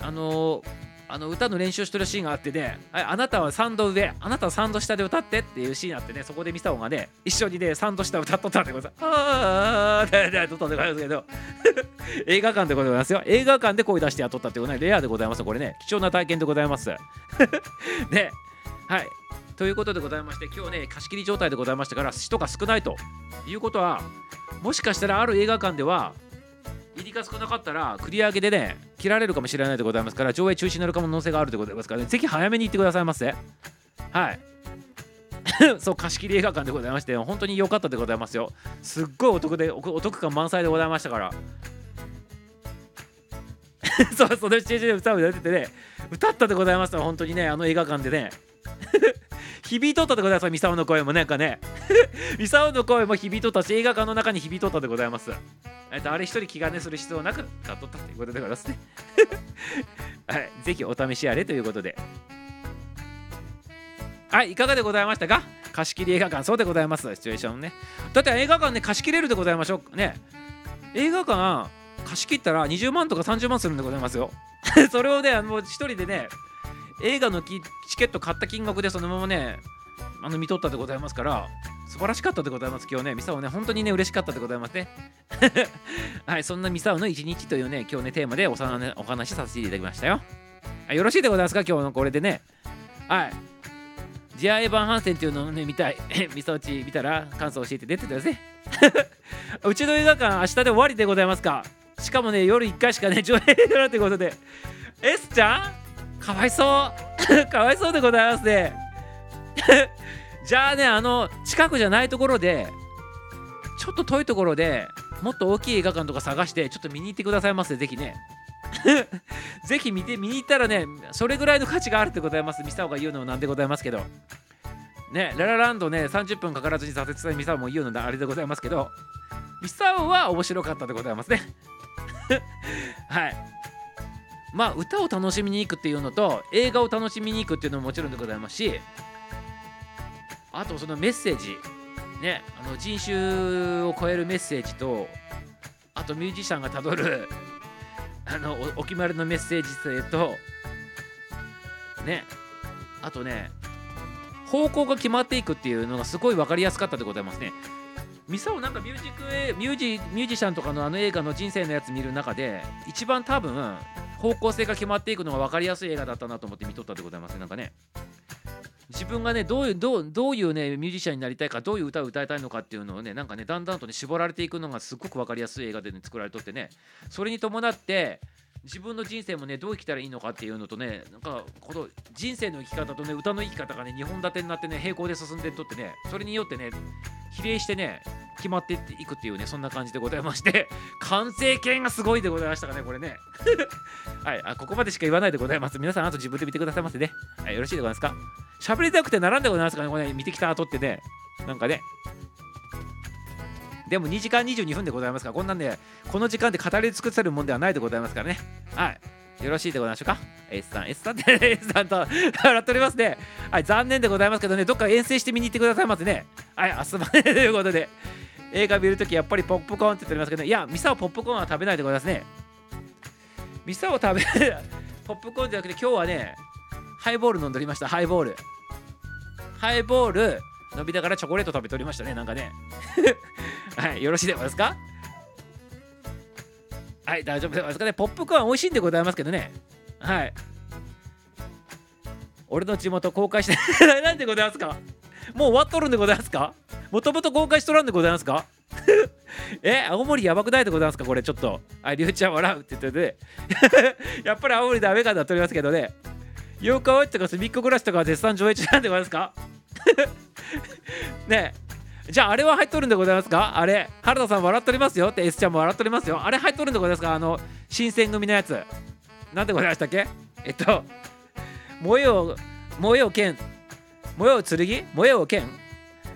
あのーあの歌の練習してるシーンがあってね、はい、あなたは3度上、あなたは3度下で歌ってっていうシーンあってね、そこでミサオがね、一緒にね、3度下歌っとったんでございます。あーってやっとったんでございますけど、映画館でございますよ。映画館で声出してやっとったってことね、レアでございますこれね、貴重な体験でございます。ね、はい。ということでございまして、今日ね、貸し切り状態でございましたから、人が少ないということは、もしかしたらある映画館では、入りが少なかったら繰り上げでね切られるかもしれないでございますから上映中止になる可能性があるでございますからねぜひ早めに行ってくださいませ。はい。そう貸し切り映画館でございまして本当に良かったでございますよ。すっごいお得でお得感満載でございましたから。そうそのシチュエーションで歌を歌っててね歌ったでございますよ本当にねあの映画館でね。響いとったでございますミサオの声もなんかね。ミサオの声も響いとったし映画館の中に響いとったでございます。えっとあれ一人気兼ねする必要なく買っとったということでございますね。はいぜひお試しあれということで。はいいかがでございましたか？貸し切り映画館そうでございます。シチュエーションね。だって映画館ね貸し切れるでございましょう。ね。映画館貸し切ったら20万とか30万するんでございますよ。それをねもう一人でね映画のチケット買った金額でそのままねあの見とったでございますから。素晴らしかったでございます今日ね。ミサオね本当にね嬉しかったでございますね。はいそんなミサオの一日というね今日ねテーマでおさ、ね、お話しさせていただきましたよ。はいよろしいでございますか？今日のこれでね。はい。ジアエヴァン・ハンセンっていうのをね見たい。ミサオチ見たら感想教えて出てくださいうちの映画館明日で終わりでございますか？しかもね夜1回しかね上映だなということで。S ちゃん？かわいそう。かわいそうでございますね。じゃあねあの近くじゃないところでちょっと遠いところでもっと大きい映画館とか探してちょっと見に行ってくださいませぜひね。ぜひ見て見に行ったらねそれぐらいの価値があるってございます。ミサオが言うのもなんでございますけど。ねララランドね30分かからずに挫折したミサオも言うのであれでございますけど。ミサオは面白かったでございますね。はい。まあ歌を楽しみに行くっていうのと映画を楽しみに行くっていうのももちろんでございますしあとそのメッセージねあの人種を超えるメッセージとあとミュージシャンがたどる あのお決まりのメッセージ性とねあとね方向が決まっていくっていうのがすごい分かりやすかったでございますね。ミサオなんかミュージックミュージミュージシャンとかのあの映画の人生のやつ見る中で一番多分方向性が決まっていくのが分かりやすい映画だったなと思って見とったでございますねなんかね自分がねどういうどうどういうねミュージシャンになりたいかどういう歌を歌いたいのかっていうのをねなんかねだんだんとね絞られていくのがすっごく分かりやすい映画で、ね、作られとってね。それに伴って自分の人生もねどう生きたらいいのかっていうのとねなんかこの人生の生き方とね歌の生き方がね2本立てになってね平行で進んでとってねそれによってね比例してね決まっていくっていうねそんな感じでございまして 完成形がすごいでございましたかねこれね。はいあここまでしか言わないでございます。皆さんあと自分で見てくださいませね。はいよろしいでございますか？喋りたくて並んでございますかねこれね見てきた後ってねなんかねでも2時間22分でございますからこんなんでこの時間で語り尽くせるもんではないでございますからねはいよろしいでございましょうか ?S さん、S さんって S さんと笑っておりますね。はい、残念でございますけどね、どっか遠征して見に行ってくださいませね。はい、明日までということで、映画見るときやっぱりポップコーンって言っておりますけど、いや、ミサオポップコーンは食べないでございますね。ミサオ食べ、ポップコーンじゃなくて今日はね、ハイボール飲んでおりました、ハイボール。ハイボール、伸びながらチョコレート食べておりましたね、なんかね。はい、よろしいでございますか？はい、大丈夫でございますかね？ポップコーン美味しいんでございますけどね。はい。俺の地元公開して なんでございますか？もう終わっとるんでございますか？もともと公開しとらんでございますか？え青森やばくないでございますか？これちょっと。あ、りゅうちゃん笑うって言ってて、やっぱり青森ダメかなとりますけどね。8日終とかすみっこ暮らしとか絶賛上映中なんでございますか？ねえ。じゃああれは入っとるんでございますか？あれ原田さん笑っとりますよ。って S ちゃんも笑っとりますよ。あれ入っとるんでございますか？あの新選組のやつ。なんでございましたっけ？えっと燃えよ燃えよ剣。燃えよ剣？燃えよ剣？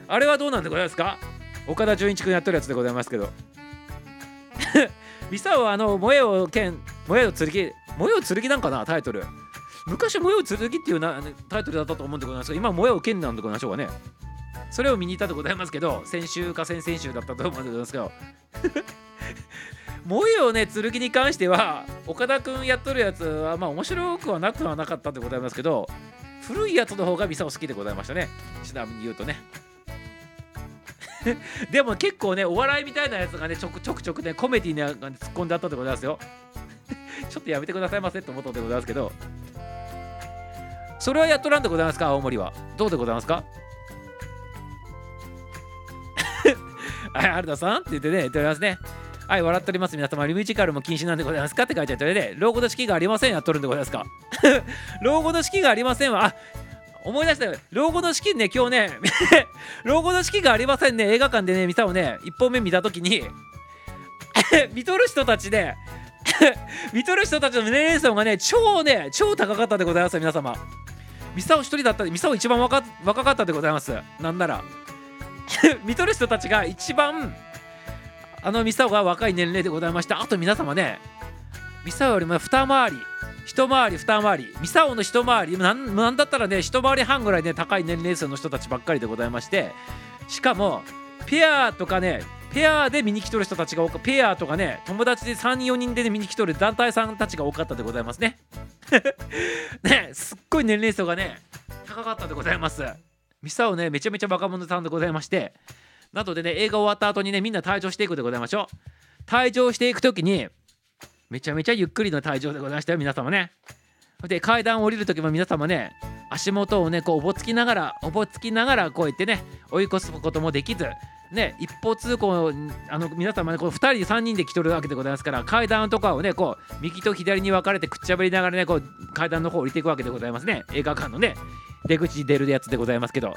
あれはどうなんでございますか？岡田准一君やっとるやつでございますけど。ミサオはあの燃えよ剣燃えよ剣燃えよ剣なんかな？タイトル。昔燃えよ剣っていうなタイトルだったと思うんでございますけど今燃えよ剣なんでございましょうかねそれを見に行ったでございますけど先週か先々週だったと思うんでございますけど萌えよね剣に関しては岡田君やっとるやつはまあ面白くはなくはなかったでございますけど古いやつの方がミサオ好きでございましたね。ちなみに言うとね。でも結構ねお笑いみたいなやつがねちょくちょくちょくねコメディーに突っ込んであったでございますよ。ちょっとやめてくださいませって思ったでございますけどそれはやっとらんでございますか青森はどうでございますか？はい、原田さんって言ってね、言っておりますね。はい、笑っております。皆様、ミュージカルも禁止なんでございますかって書いてあってね、老後の式がありませんやっとるんでございますか？老後の式がありませんは、あ思い出したよ。老後の式ね、今日ね、老後の式がありませんね、映画館でね、見たをね、1本目見たときに、見とる人たちで、見とる人たちの年齢層がね、超ね、超高かったでございます、皆様。ミサオ一人だったミサオ一番若若かったでございますなんなら 見とる人たちが一番あのミサオが若い年齢でございましてあと皆様ねミサオよりも二回り一回り二回りミサオの一回りなんなんだったらね一回り半ぐらいね高い年齢層の人たちばっかりでございましてしかもペアとかねペアで見に来とる人たちが多かペアとかね友達で34人で、ね、見に来とる団体さんたちが多かったでございますね。ねすっごい年齢層がね高かったでございます。ミサオねめちゃめちゃ若者さんでございまして。なのでね映画終わった後にねみんな退場していくでございましょう。退場していく時にめちゃめちゃゆっくりの退場でございましたよ皆様ね。で階段を降りる時も皆様ね足元をねこうおぼつきながらおぼつきながらこうやってね追い越すこともできずね一方通行あの皆様ねこう2人3人で来とるわけでございますから階段とかをねこう右と左に分かれてくっちゃべりながらねこう階段の方降りていくわけでございますね。映画館のね出口に出るやつでございますけど。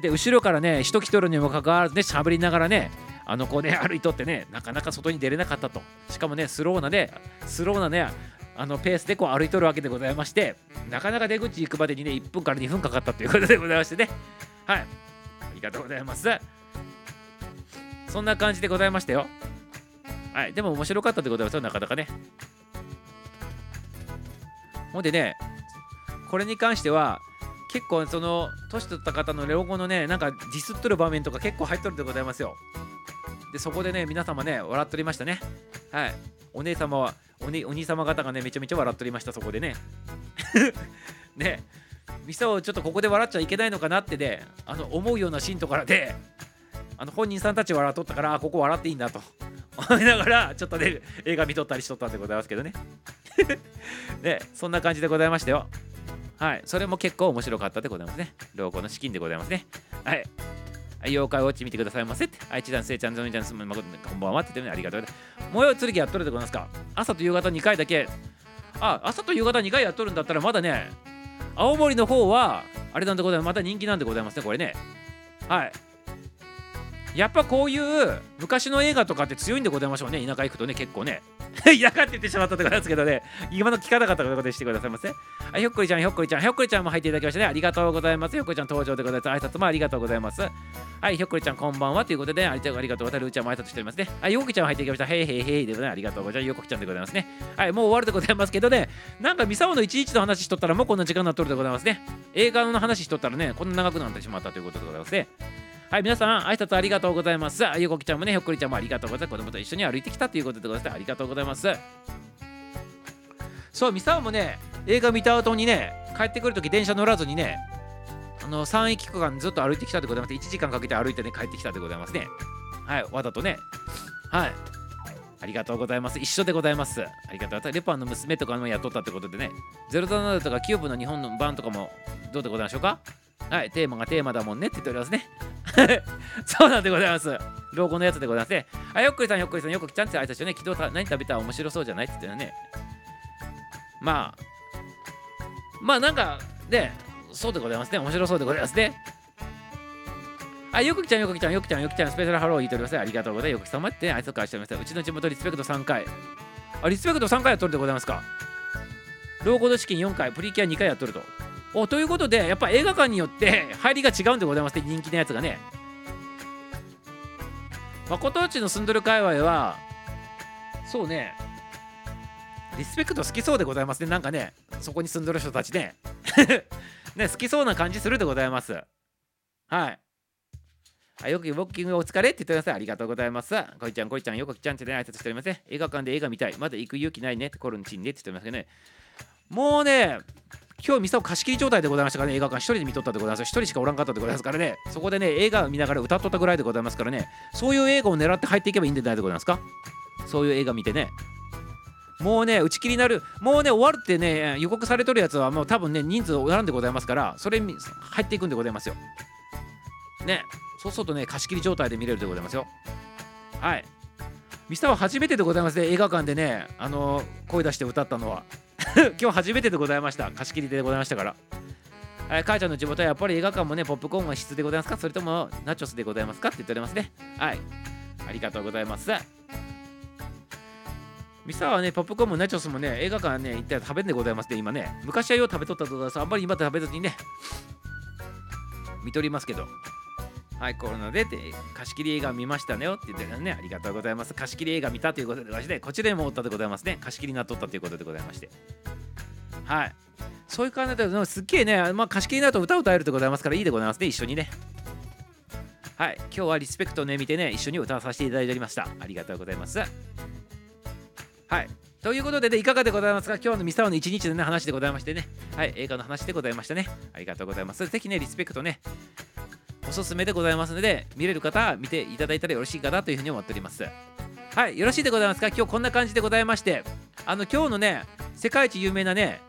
で後ろからね人来とるにもかかわらずね喋りながらねあの子ね歩いとってねなかなか外に出れなかったと。しかもねスローなねスローなねあのペースでこう歩いとるわけでございましてなかなか出口行くまでにね1分から2分かかったということでございましてね。はい。ありがとうございます。そんな感じでございましたよ。はい。でも面白かったでございますよなかなかね。ほんでねこれに関しては結構その年取った方のロゴのねなんかディスっとる場面とか結構入っとるでございますよ。でそこでね皆様ね笑っとりましたね。はい。お姉様はお,、ね、お兄様方がねめちゃめちゃ笑っとりましたそこでね。ね。ミサをちょっとここで笑っちゃいけないのかなってねあの思うようなシーンとかであの本人さんたち笑っとったからここ笑っていいんだと。思いながらちょっとね映画見とったりしとったんでございますけどね。ねそんな感じでございましたよ。はい。それも結構面白かったでございますね。老後の資金でございますね。はい。妖怪ウォッチ見てくださいませって。愛知団、せいちゃん、ゾミちゃん、すむません、こんばんはって言ってね、ありがとう。模様剣やっとるでございますか朝と夕方2回だけ。あ、朝と夕方2回やっとるんだったら、まだね、青森の方は、あれなんでございます。また人気なんでございますね、これね。はい。やっぱこういう昔の映画とかって強いんでございましょうね。田舎行くとね、結構ね。田舎って言ってしまったところなんですけどね、今の聞かなかったことでしてくださいませ。はい、ひょっこりちゃん、ひょっこりちゃん、ひょっこりちゃんも入っていただきましたね。ありがとうございます。ひょっこりちゃん登場でございます。挨拶もありがとうございます。はい、ひょっこりちゃん、こんばんは。ということで、ありがとう、ありがとう。またルーちゃんも挨拶しておりますね。はい、よこきちゃんも入ってきました。へいへいへいでございます。ありがとうございます。よこきちゃんでございますね。はい、もう終わるでございますけどね、なんかミサオの11の話しとったらもうこんな時間になっとるでございますね。映画の話しとったらね、こんな長くなってしまったということでございますね。はい、皆さん、挨拶ありがとうございます。ゆこきちゃんもね、ひょっこりちゃんもありがとうございます。子供と一緒に歩いてきたということでございます。ありがとうございます。そう、ミサオもね、映画見た後にね、帰ってくるとき電車乗らずにね、あの3駅区間ずっと歩いてきたでございます。1時間かけて歩いてね、帰ってきたでございますね。はい、わざとね。はい。ありがとうございます。一緒でございます。ありがとうございます。レパンの娘とかも雇ったってことでね、07とかキューブの日本の版とかもどうでございましょうか？はい、テーマがテーマだもんねって言っておりますね。そうなんでございます。老後のやつでございますね。あ、よっくりさん、よっくりさん、よくきちゃんって挨拶ね、昨日何食べたら面白そうじゃないって言ってね。まあ、まあなんか、ね、そうでございますね。面白そうでございますね。あ、よくきちゃん、よくきちゃん、よくきちゃん、よくきちゃん、スペシャルハロー言っております。ありがとうございます。よく様って挨拶返しております。うちの地元リスペクト3回。あ、リスペクト3回やっとるでございますか。老後の資金4回、プリキュア2回やっとると。おということでやっぱ映画館によって 入りが違うんでございますね人気のやつがね誠内の住んどる界隈はそうねリスペクト好きそうでございますねなんかねそこに住んどる人たちね ね好きそうな感じするでございますはいあよくウォーキングお疲れって言ってください。ありがとうございます。こいちゃん、こいちゃん、よくきちゃんってね、挨拶しておりますね。映画館で映画見たい。まだ行く勇気ないねってコルンチンでって言ってますけどね。もうね、今日ミサを貸し切り状態でございましたからね、映画館一人で見とったでございます。一人しかおらんかったでございますからね、そこでね、映画を見ながら歌っとったぐらいでございますからね、そういう映画を狙って入っていけばいいんじゃないでございますか？そういう映画見てね。もうね、打ち切りになる、もうね、終わるってね、予告されとるやつはもう多分ね、人数おらんでございますから、それに入っていくんでございますよ。ね、そうするとね、貸し切り状態で見れるでございますよ。はい。ミサは初めてでございますね、映画館でね、あの声出して歌ったのは。今日初めてでございました。貸し切りでございましたから。はい、母ちゃんの地元はやっぱり映画館もね、ポップコーンが質でございますか？それともナチョスでございますか？って言っておりますね。はい。ありがとうございます。ミサはね、ポップコーンもナチョスもね、映画館ね、行ったら食べんでございますね、今ね。昔はよう食べとったと思います。あんまり今食べずにね、見とりますけど。はい、コロナでて貸し切り映画見ましたねよって言ってたね、ありがとうございます。貸し切り映画見たということでございまして、こちらにもおったでございますね。貸し切りになっとったということでございまして。はい。そういう感じで、すっげえね、まあ、貸し切りになると歌を歌えるでございますから、いいでございますね、一緒にね。はい、今日はリスペクトね、見てね、一緒に歌わさせていただいておりました。ありがとうございます。はい。ということでね、いかがでございますか？今日のミサオの一日の、ね、話でございましてね。はい、映画の話でございましたね。ありがとうございます。ぜひね、リスペクトね、おすすめでございますので、見れる方は見ていただいたらよろしいかなというふうに思っております。はい、よろしいでございますか？今日こんな感じでございまして、あの、今日のね、世界一有名なね、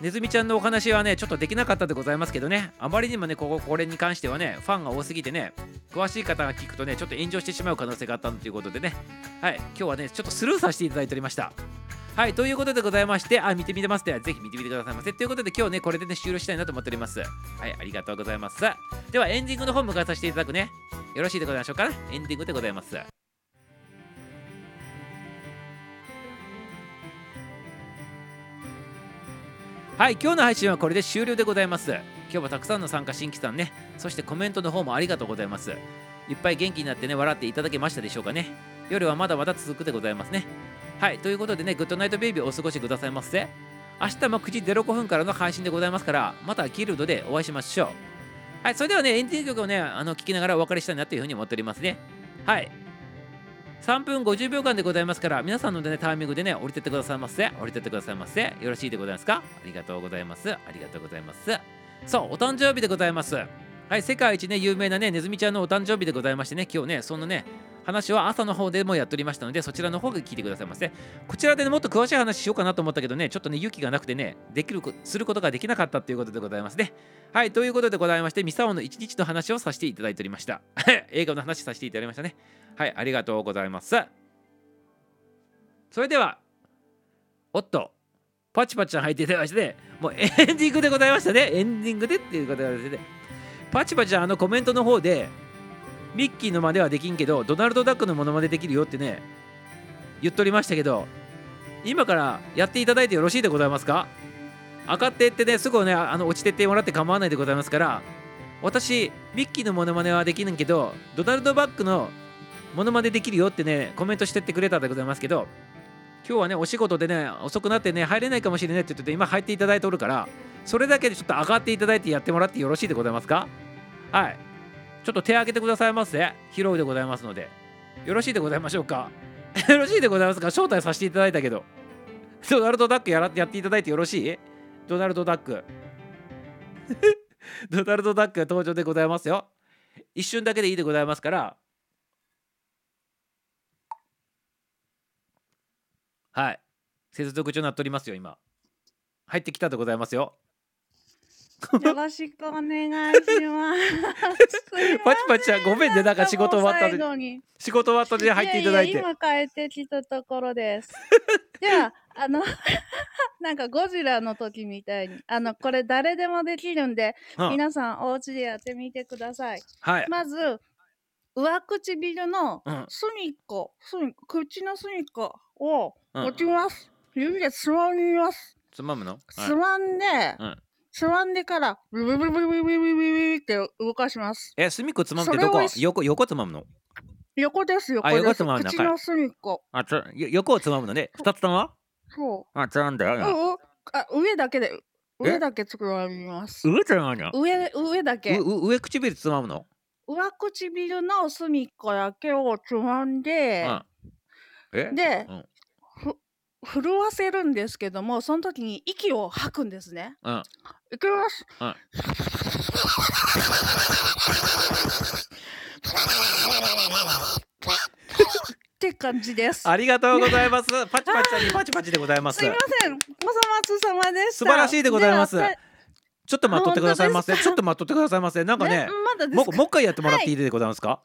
ネズミちゃんのお話はね、ちょっとできなかったでございますけどね、あまりにもね、こここれに関してはね、ファンが多すぎてね、詳しい方が聞くとね、ちょっと炎上してしまう可能性があったということでね、はい、今日はね、ちょっとスルーさせていただいておりました。はい、ということでございまして、あ、見てみてますでは、ぜひ見てみてくださいませ。ということで、今日ね、これでね、終了したいなと思っております。はい、ありがとうございます。では、エンディングの方向かわさせていただくね。よろしいでございましょうか？エンディングでございます。はい、今日の配信はこれで終了でございます。今日はたくさんの参加新規さんね、そしてコメントの方もありがとうございます。いっぱい元気になってね、笑っていただけましたでしょうかね。夜はまだまだ続くでございますね。はい、ということでね、グッドナイトベイビーお過ごしくださいませ。明日も9時05分からの配信でございますから、またキルドでお会いしましょう。はい、それではね、エンディング曲をね、あの聞きながらお別れしたいなというふうに思っておりますね。はい。3分50秒間でございますから、皆さんの、ね、タイミングでね、降りてってくださいませ。降りてってくださいませ。よろしいでございますか？ありがとうございます。ありがとうございます。そう、お誕生日でございます。はい、世界一ね、有名なね、ネズミちゃんのお誕生日でございましてね、今日ね、そのね、話は朝の方でもやっておりましたので、そちらの方で聞いてくださいませ。こちらで、ね、もっと詳しい話しようかなと思ったけどね、ちょっとね、勇気がなくてね、できるすることができなかったということでございますね。はい、ということでございまして、ミサオの一日の話をさせていただいておりました。映画の話させていただきましたね。はい、ありがとうございます。それでは、おっと、パチパチちゃん入っていただきまして、ね、もうエンディングでございましたね。エンディングでっていうことです、ね、パチパチちゃん、あのコメントの方で、ミッキーのまではできんけど、ドナルド・ダックのものまでできるよってね、言っとりましたけど、今からやっていただいてよろしいでございますか？上がってってね、すぐね、あの落ちてってもらって構わないでございますから、私、ミッキーのモノマネはできるんけど、ドナルド・バックのモノマネできるよってね、コメントしてってくれたでございますけど、今日はね、お仕事でね、遅くなってね、入れないかもしれないって言ってて、今入っていただいておるから、それだけでちょっと上がっていただいてやってもらってよろしいでございますか？はい。ちょっと手を挙げてくださいませ。披露でございますので。よろしいでございましょうか？よろしいでございますか？招待させていただいたけど。ドナルド・ダックやらやっていただいてよろしい？ドナルド・ダック。ドナルド・ダック登場でございますよ。一瞬だけでいいでございますから。はい。接続中になっておりますよ、今。入ってきたでございますよ。よろしくお願いします。パチパチちゃんごめんねなんか仕事終わったで最後に仕事終わったで入っていただいて。やや今帰ってきたところです。じゃあ、あの、なんかゴジラの時みたいに、あの、これ誰でもできるんで、うん皆さんお家でやってみてください。はい。まず、上唇のうん隅っこ、隅口の隅っこをうん持ちます。指でつまみます。つまむの、はいつまんで、うんつまんでから、ブブブブブブブブブブって動かします。え、隅っこつまむってどこ横横つまむの横です、横あです。横つまんだ口の隅っこ。あつ横をつまむのね。二つともそあ、つまんだよ。あ上だけで、上だけつまみます。上つまむの上、上だけ。上唇つまむの上唇の隅っこだけをつまんで、で、うん震わせるんですけども、その時に息を吐くんですね。うん。いきます。うんって感じです。ありがとうございます。パチパチちゃんにパチパチでございます。すいません。おさまつさまでした。素晴らしいでございますちょっと待っとってくださいませ。ちょっと待っとってくださいませ。なんかね、まだもうもう一回やってもらっていいでございますか、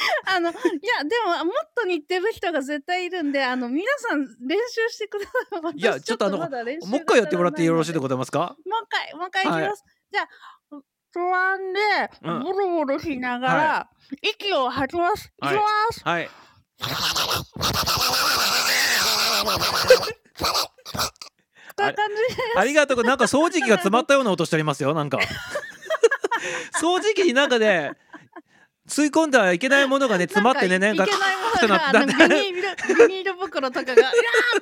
あのいやでももっと似てる人が絶対いるんであの皆さん練習してください。いや私ちょっとあのもう一回やってもらってよろしいでがございますか？もう一回もう一回いきます。じゃあ不安でうんボロボロしながら、息を吐きます。いきはいます。はい。こんな感じでありがとうなんか掃除機が詰まったような音しておりますよなんか 掃除機になんかね吸い込んではいけないものがね詰まってねなんかいけないものがあのビニールビニール袋とかがいや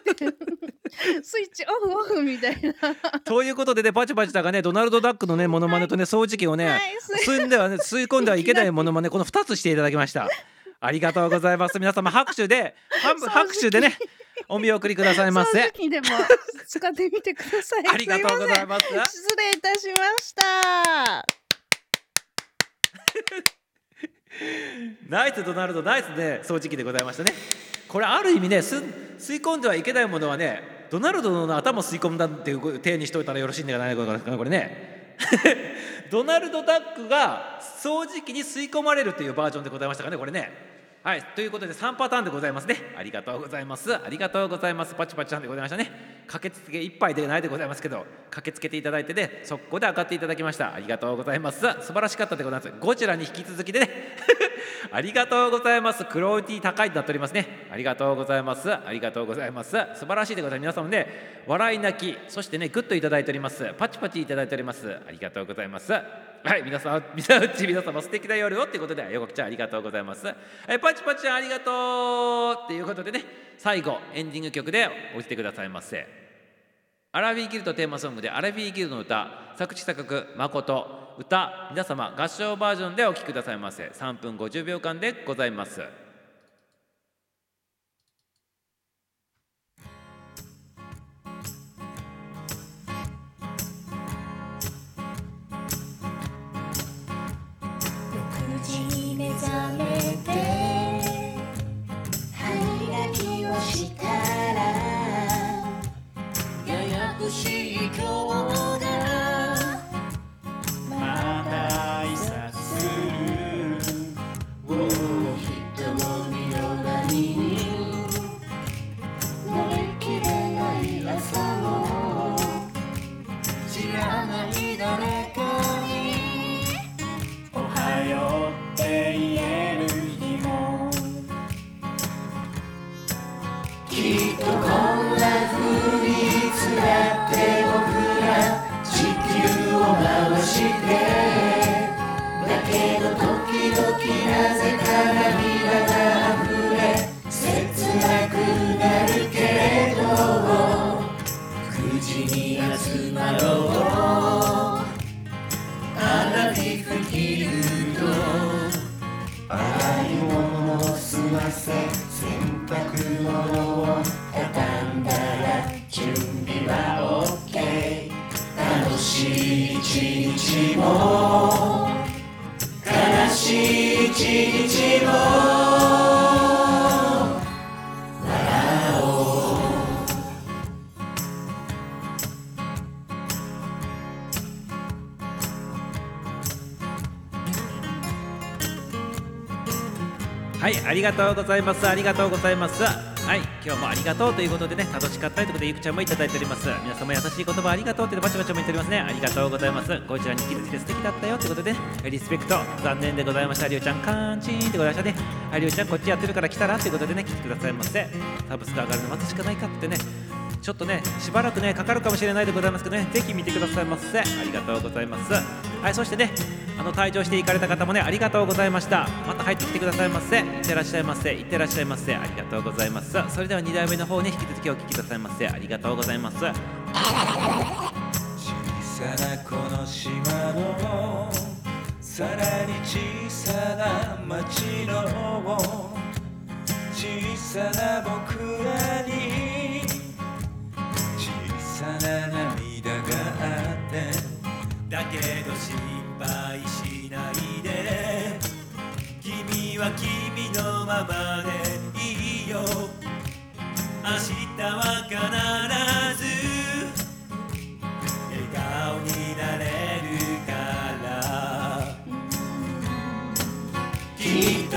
ーって スイッチオフオフみたいな。ということでねパチパチタがねドナルドダックのねモノマネとね掃除機をね、吸んではね吸い込んではいけないモノマネこの2つしていただきました。ありがとうございます。皆様拍手で拍手でねお見送りくださいま掃せ除機でも使ってみてください。ありがとうございます。失礼いたしました。ナイスドナルドナイスね掃除機でございましたね。これある意味ねす吸い込んではいけないものはねドナルドの頭を吸い込んだっていう手にしといたらよろしいんじゃないかなこれね。ドナルドダックが掃除機に吸い込まれるというバージョンでございましたかねこれね。はいということで3パターンでございますね。ありがとうございます。ありがとうございます。パチパチさんでございましたね。駆けつけ一杯でないでございますけど駆けつけていただいてね速攻で上がっていただきました。ありがとうございます。素晴らしかったでございます。ゴジラに引き続きでね。ありがとうございます。クローティー高いとなっておりますね。ありがとうございます。ありがとうございます。素晴らしいでございます。皆様ね笑い泣きそしてねグッといただいております。パチパチいただいております。ありがとうございます。はい皆さん 皆うち皆様素敵な夜をということで横木ちゃんありがとうございます。えパチパチちゃんありがとうっていうことでね最後エンディング曲で押してくださいませ。アラビーギルドテーマソングでアラビーギルドの歌作詞作曲誠歌皆様合唱バージョンでお聴きくださいませ。3分50秒間でございます。せ洗濯物を畳んだら準備は OK 楽しい一日も悲しい一日りがとうございます。ありがとうございます。はい。今日もありがとうということでね楽しかったということでゆくちゃんもいただいております。皆様優しい言葉ありがとうってバチバチも言っておりますね。ありがとうございます。こちらに引き続きで素敵だったよということでね。リスペクト。残念でございました。りゅうちゃんカーンチーンってございましたね。はいりおちゃんこっちやってるから来たらっていうことでね来てくださいませ。サブスク上がるの待つしかないかってね。ちょっとねしばらくねかかるかもしれないでございますけどねぜひ見てくださいませ。ありがとうございます。はいそしてねあの退場していかれた方もねありがとうございました。また入ってきてくださいませ。いってらっしゃいませ。いってらっしゃいませ。ありがとうございます。それでは2代目の方に引き続きお聞きくださいませ。ありがとうございます。小さなこの島のさらに小さな町の小さな僕らにな涙があってだけど心配しないで君は君のままでいいよ。明日は必ず笑顔になれるから。きっと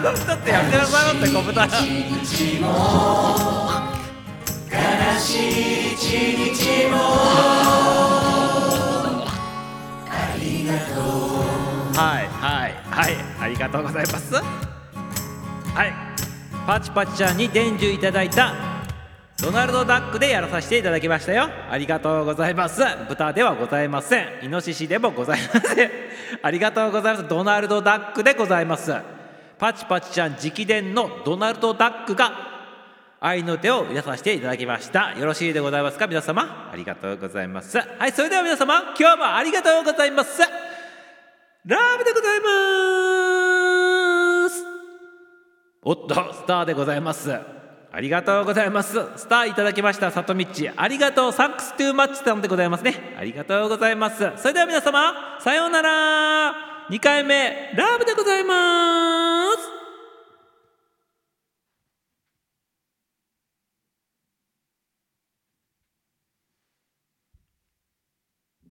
て明日の君へ時代の風を夢あるも。のに変えよう9時に集まろうはいはいはい。ありがとうございます。はい。パチパチちゃんに伝授いただいたドナルドダックでやらさせていただきましたよ。ありがとうございます。豚ではございません。イノシシでもございません。ありがとうございます。ドナルドダックでございます。パチパチちゃん直伝のドナルドダックが愛の手を入れさせていただきました。よろしいでございますか？皆様。ありがとうございます。はいそれでは皆様今日もありがとうございます。ラブでございます。おっとスターでございます。ありがとうございます。スターいただきました。里道。ありがとう。サンクストゥーマッチさんでございますね。ありがとうございます。それでは皆様さようなら。2回目ラブでございます。